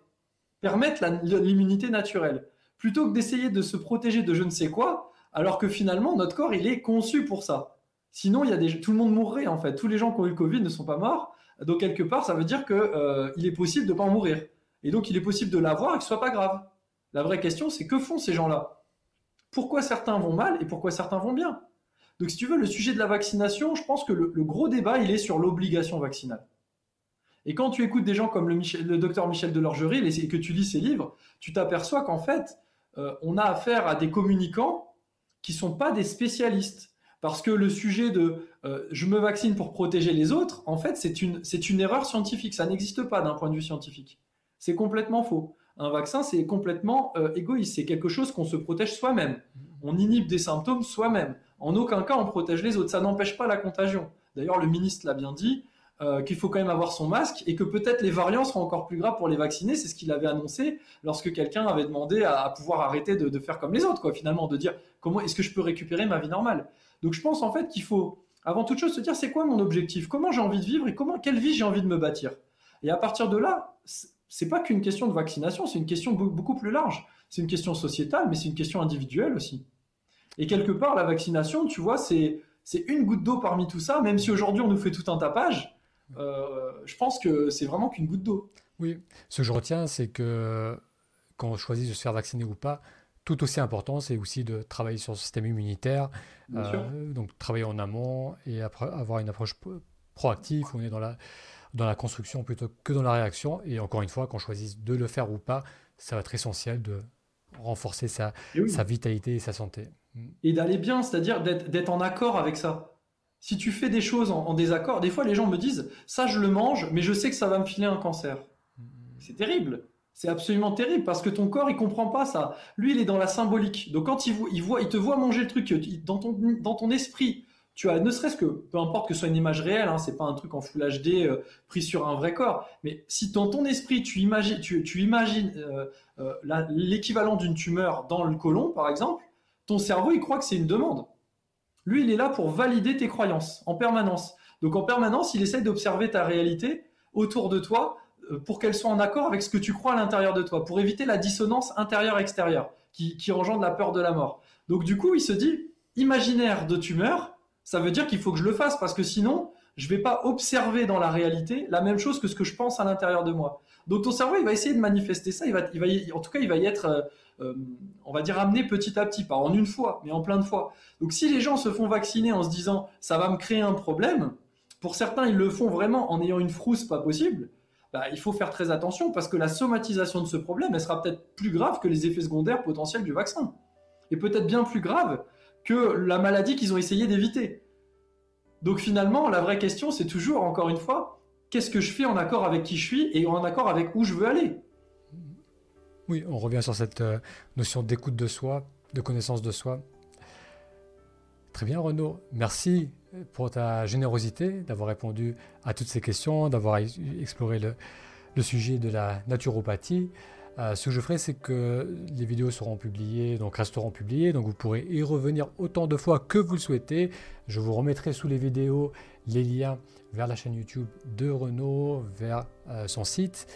permettre l'immunité naturelle, plutôt que d'essayer de se protéger de je ne sais quoi, alors que finalement, notre corps, il est conçu pour ça. Sinon, il y a tout le monde mourrait en fait. Tous les gens qui ont eu le Covid ne sont pas morts. Donc quelque part, ça veut dire qu'il euh, est possible de ne pas en mourir. Et donc, il est possible de l'avoir et que ce soit pas grave. La vraie question, c'est que font ces gens-là? Pourquoi certains vont mal et pourquoi certains vont bien? Donc, si tu veux, le sujet de la vaccination, je pense que le, gros débat, il est sur l'obligation vaccinale. Et quand tu écoutes des gens comme le, docteur Michel Delorgerie et que tu lis ses livres, tu t'aperçois qu'en fait, euh, on a affaire à des communicants qui sont pas des spécialistes. Parce que le sujet de euh, je me vaccine pour protéger les autres, en fait, c'est une, c'est une erreur scientifique. Ça n'existe pas d'un point de vue scientifique. C'est complètement faux. Un vaccin, c'est complètement euh, égoïste. C'est quelque chose qu'on se protège soi-même. On inhibe des symptômes soi-même. En aucun cas, on protège les autres. Ça n'empêche pas la contagion. D'ailleurs, le ministre l'a bien dit, euh, qu'il faut quand même avoir son masque et que peut-être les variants seront encore plus graves pour les vacciner. C'est ce qu'il avait annoncé lorsque quelqu'un avait demandé à, pouvoir arrêter de, faire comme les autres, quoi, finalement, de dire comment est-ce que je peux récupérer ma vie normale? Donc je pense en fait qu'il faut, avant toute chose, se dire c'est quoi mon objectif, comment j'ai envie de vivre et comment, quelle vie j'ai envie de me bâtir? Et à partir de là, c'est pas qu'une question de vaccination, c'est une question beaucoup plus large. C'est une question sociétale, mais c'est une question individuelle aussi. Et quelque part, la vaccination, tu vois, c'est une goutte d'eau parmi tout ça, même si aujourd'hui on nous fait tout un tapage. Euh, je pense que c'est vraiment qu'une goutte d'eau. Oui, ce que je retiens, c'est que quand on choisit de se faire vacciner ou pas, tout aussi important, c'est aussi de travailler sur le système immunitaire, euh, donc travailler en amont et après avoir une approche proactive. On est dans la, dans la construction plutôt que dans la réaction. Et encore une fois, qu'on choisisse de le faire ou pas, ça va être essentiel de renforcer sa, sa vitalité et sa santé et d'aller bien, c'est-à-dire d'être en accord avec ça. Si tu fais des choses en, désaccord, des fois les gens me disent ça je le mange, mais je sais que ça va me filer un cancer. C'est terrible. C'est absolument terrible parce que ton corps il comprend pas ça. Lui il est dans la symbolique. Donc quand il, il te voit manger le truc dans ton, dans ton esprit, tu as ne serait-ce que peu importe que ce soit une image réelle, hein, c'est pas un truc en Full HD euh, pris sur un vrai corps, mais si dans ton esprit tu imagines, tu, imagines euh, euh, l'équivalent d'une tumeur dans le côlon par exemple, ton cerveau, il croit que c'est une demande. Lui, il est là pour valider tes croyances en permanence. Donc en permanence, il essaie d'observer ta réalité autour de toi euh, pour qu'elle soit en accord avec ce que tu crois à l'intérieur de toi, pour éviter la dissonance intérieure-extérieure qui, engendre la peur de la mort. Donc du coup, il se dit, imaginaire de tumeur, ça veut dire qu'il faut que je le fasse parce que sinon, je vais pas observer dans la réalité la même chose que ce que je pense à l'intérieur de moi. Donc ton cerveau, il va essayer de manifester ça, il va, en tout cas, il va y être euh, on va dire, amener petit à petit, pas en une fois, mais en plein de fois. Donc si les gens se font vacciner en se disant ça va me créer un problème, pour certains ils le font vraiment en ayant une frousse pas possible, bah, il faut faire très attention parce que la somatisation de ce problème, elle sera peut-être plus grave que les effets secondaires potentiels du vaccin. Et peut-être bien plus grave que la maladie qu'ils ont essayé d'éviter. Donc finalement, la vraie question, c'est toujours, encore une fois, qu'est-ce que je fais en accord avec qui je suis et en accord avec où je veux aller? Oui, on revient sur cette euh, notion d'écoute de soi, de connaissance de soi. Très bien Renaud, merci pour ta générosité d'avoir répondu à toutes ces questions, d'avoir exploré le, sujet de la naturopathie. Euh, ce que je ferai, c'est que les vidéos seront publiées, donc resteront publiées, donc vous pourrez y revenir autant de fois que vous le souhaitez. Je vous remettrai sous les vidéos les liens vers la chaîne YouTube de Renaud, vers euh, son site.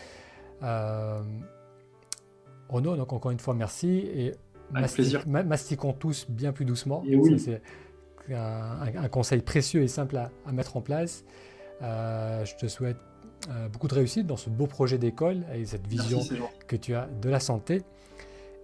Renaud, donc encore une fois, merci. Et mastiquons tous bien plus doucement. C'est un, conseil précieux et simple à, mettre en place. Euh, je te souhaite euh, beaucoup de réussite dans ce beau projet d'école et cette vision que tu as de la santé.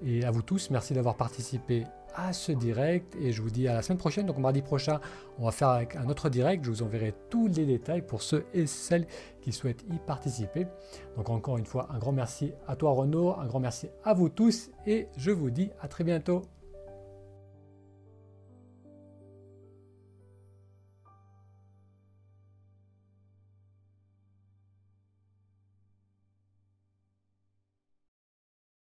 Et à vous tous, merci d'avoir participé à ce direct et je vous dis à la semaine prochaine. Donc mardi prochain, on va faire un autre direct. Je vous enverrai tous les détails pour ceux et celles qui y participer. Donc encore une fois, un grand merci à toi Renaud, un grand merci à vous tous et je vous dis à très bientôt.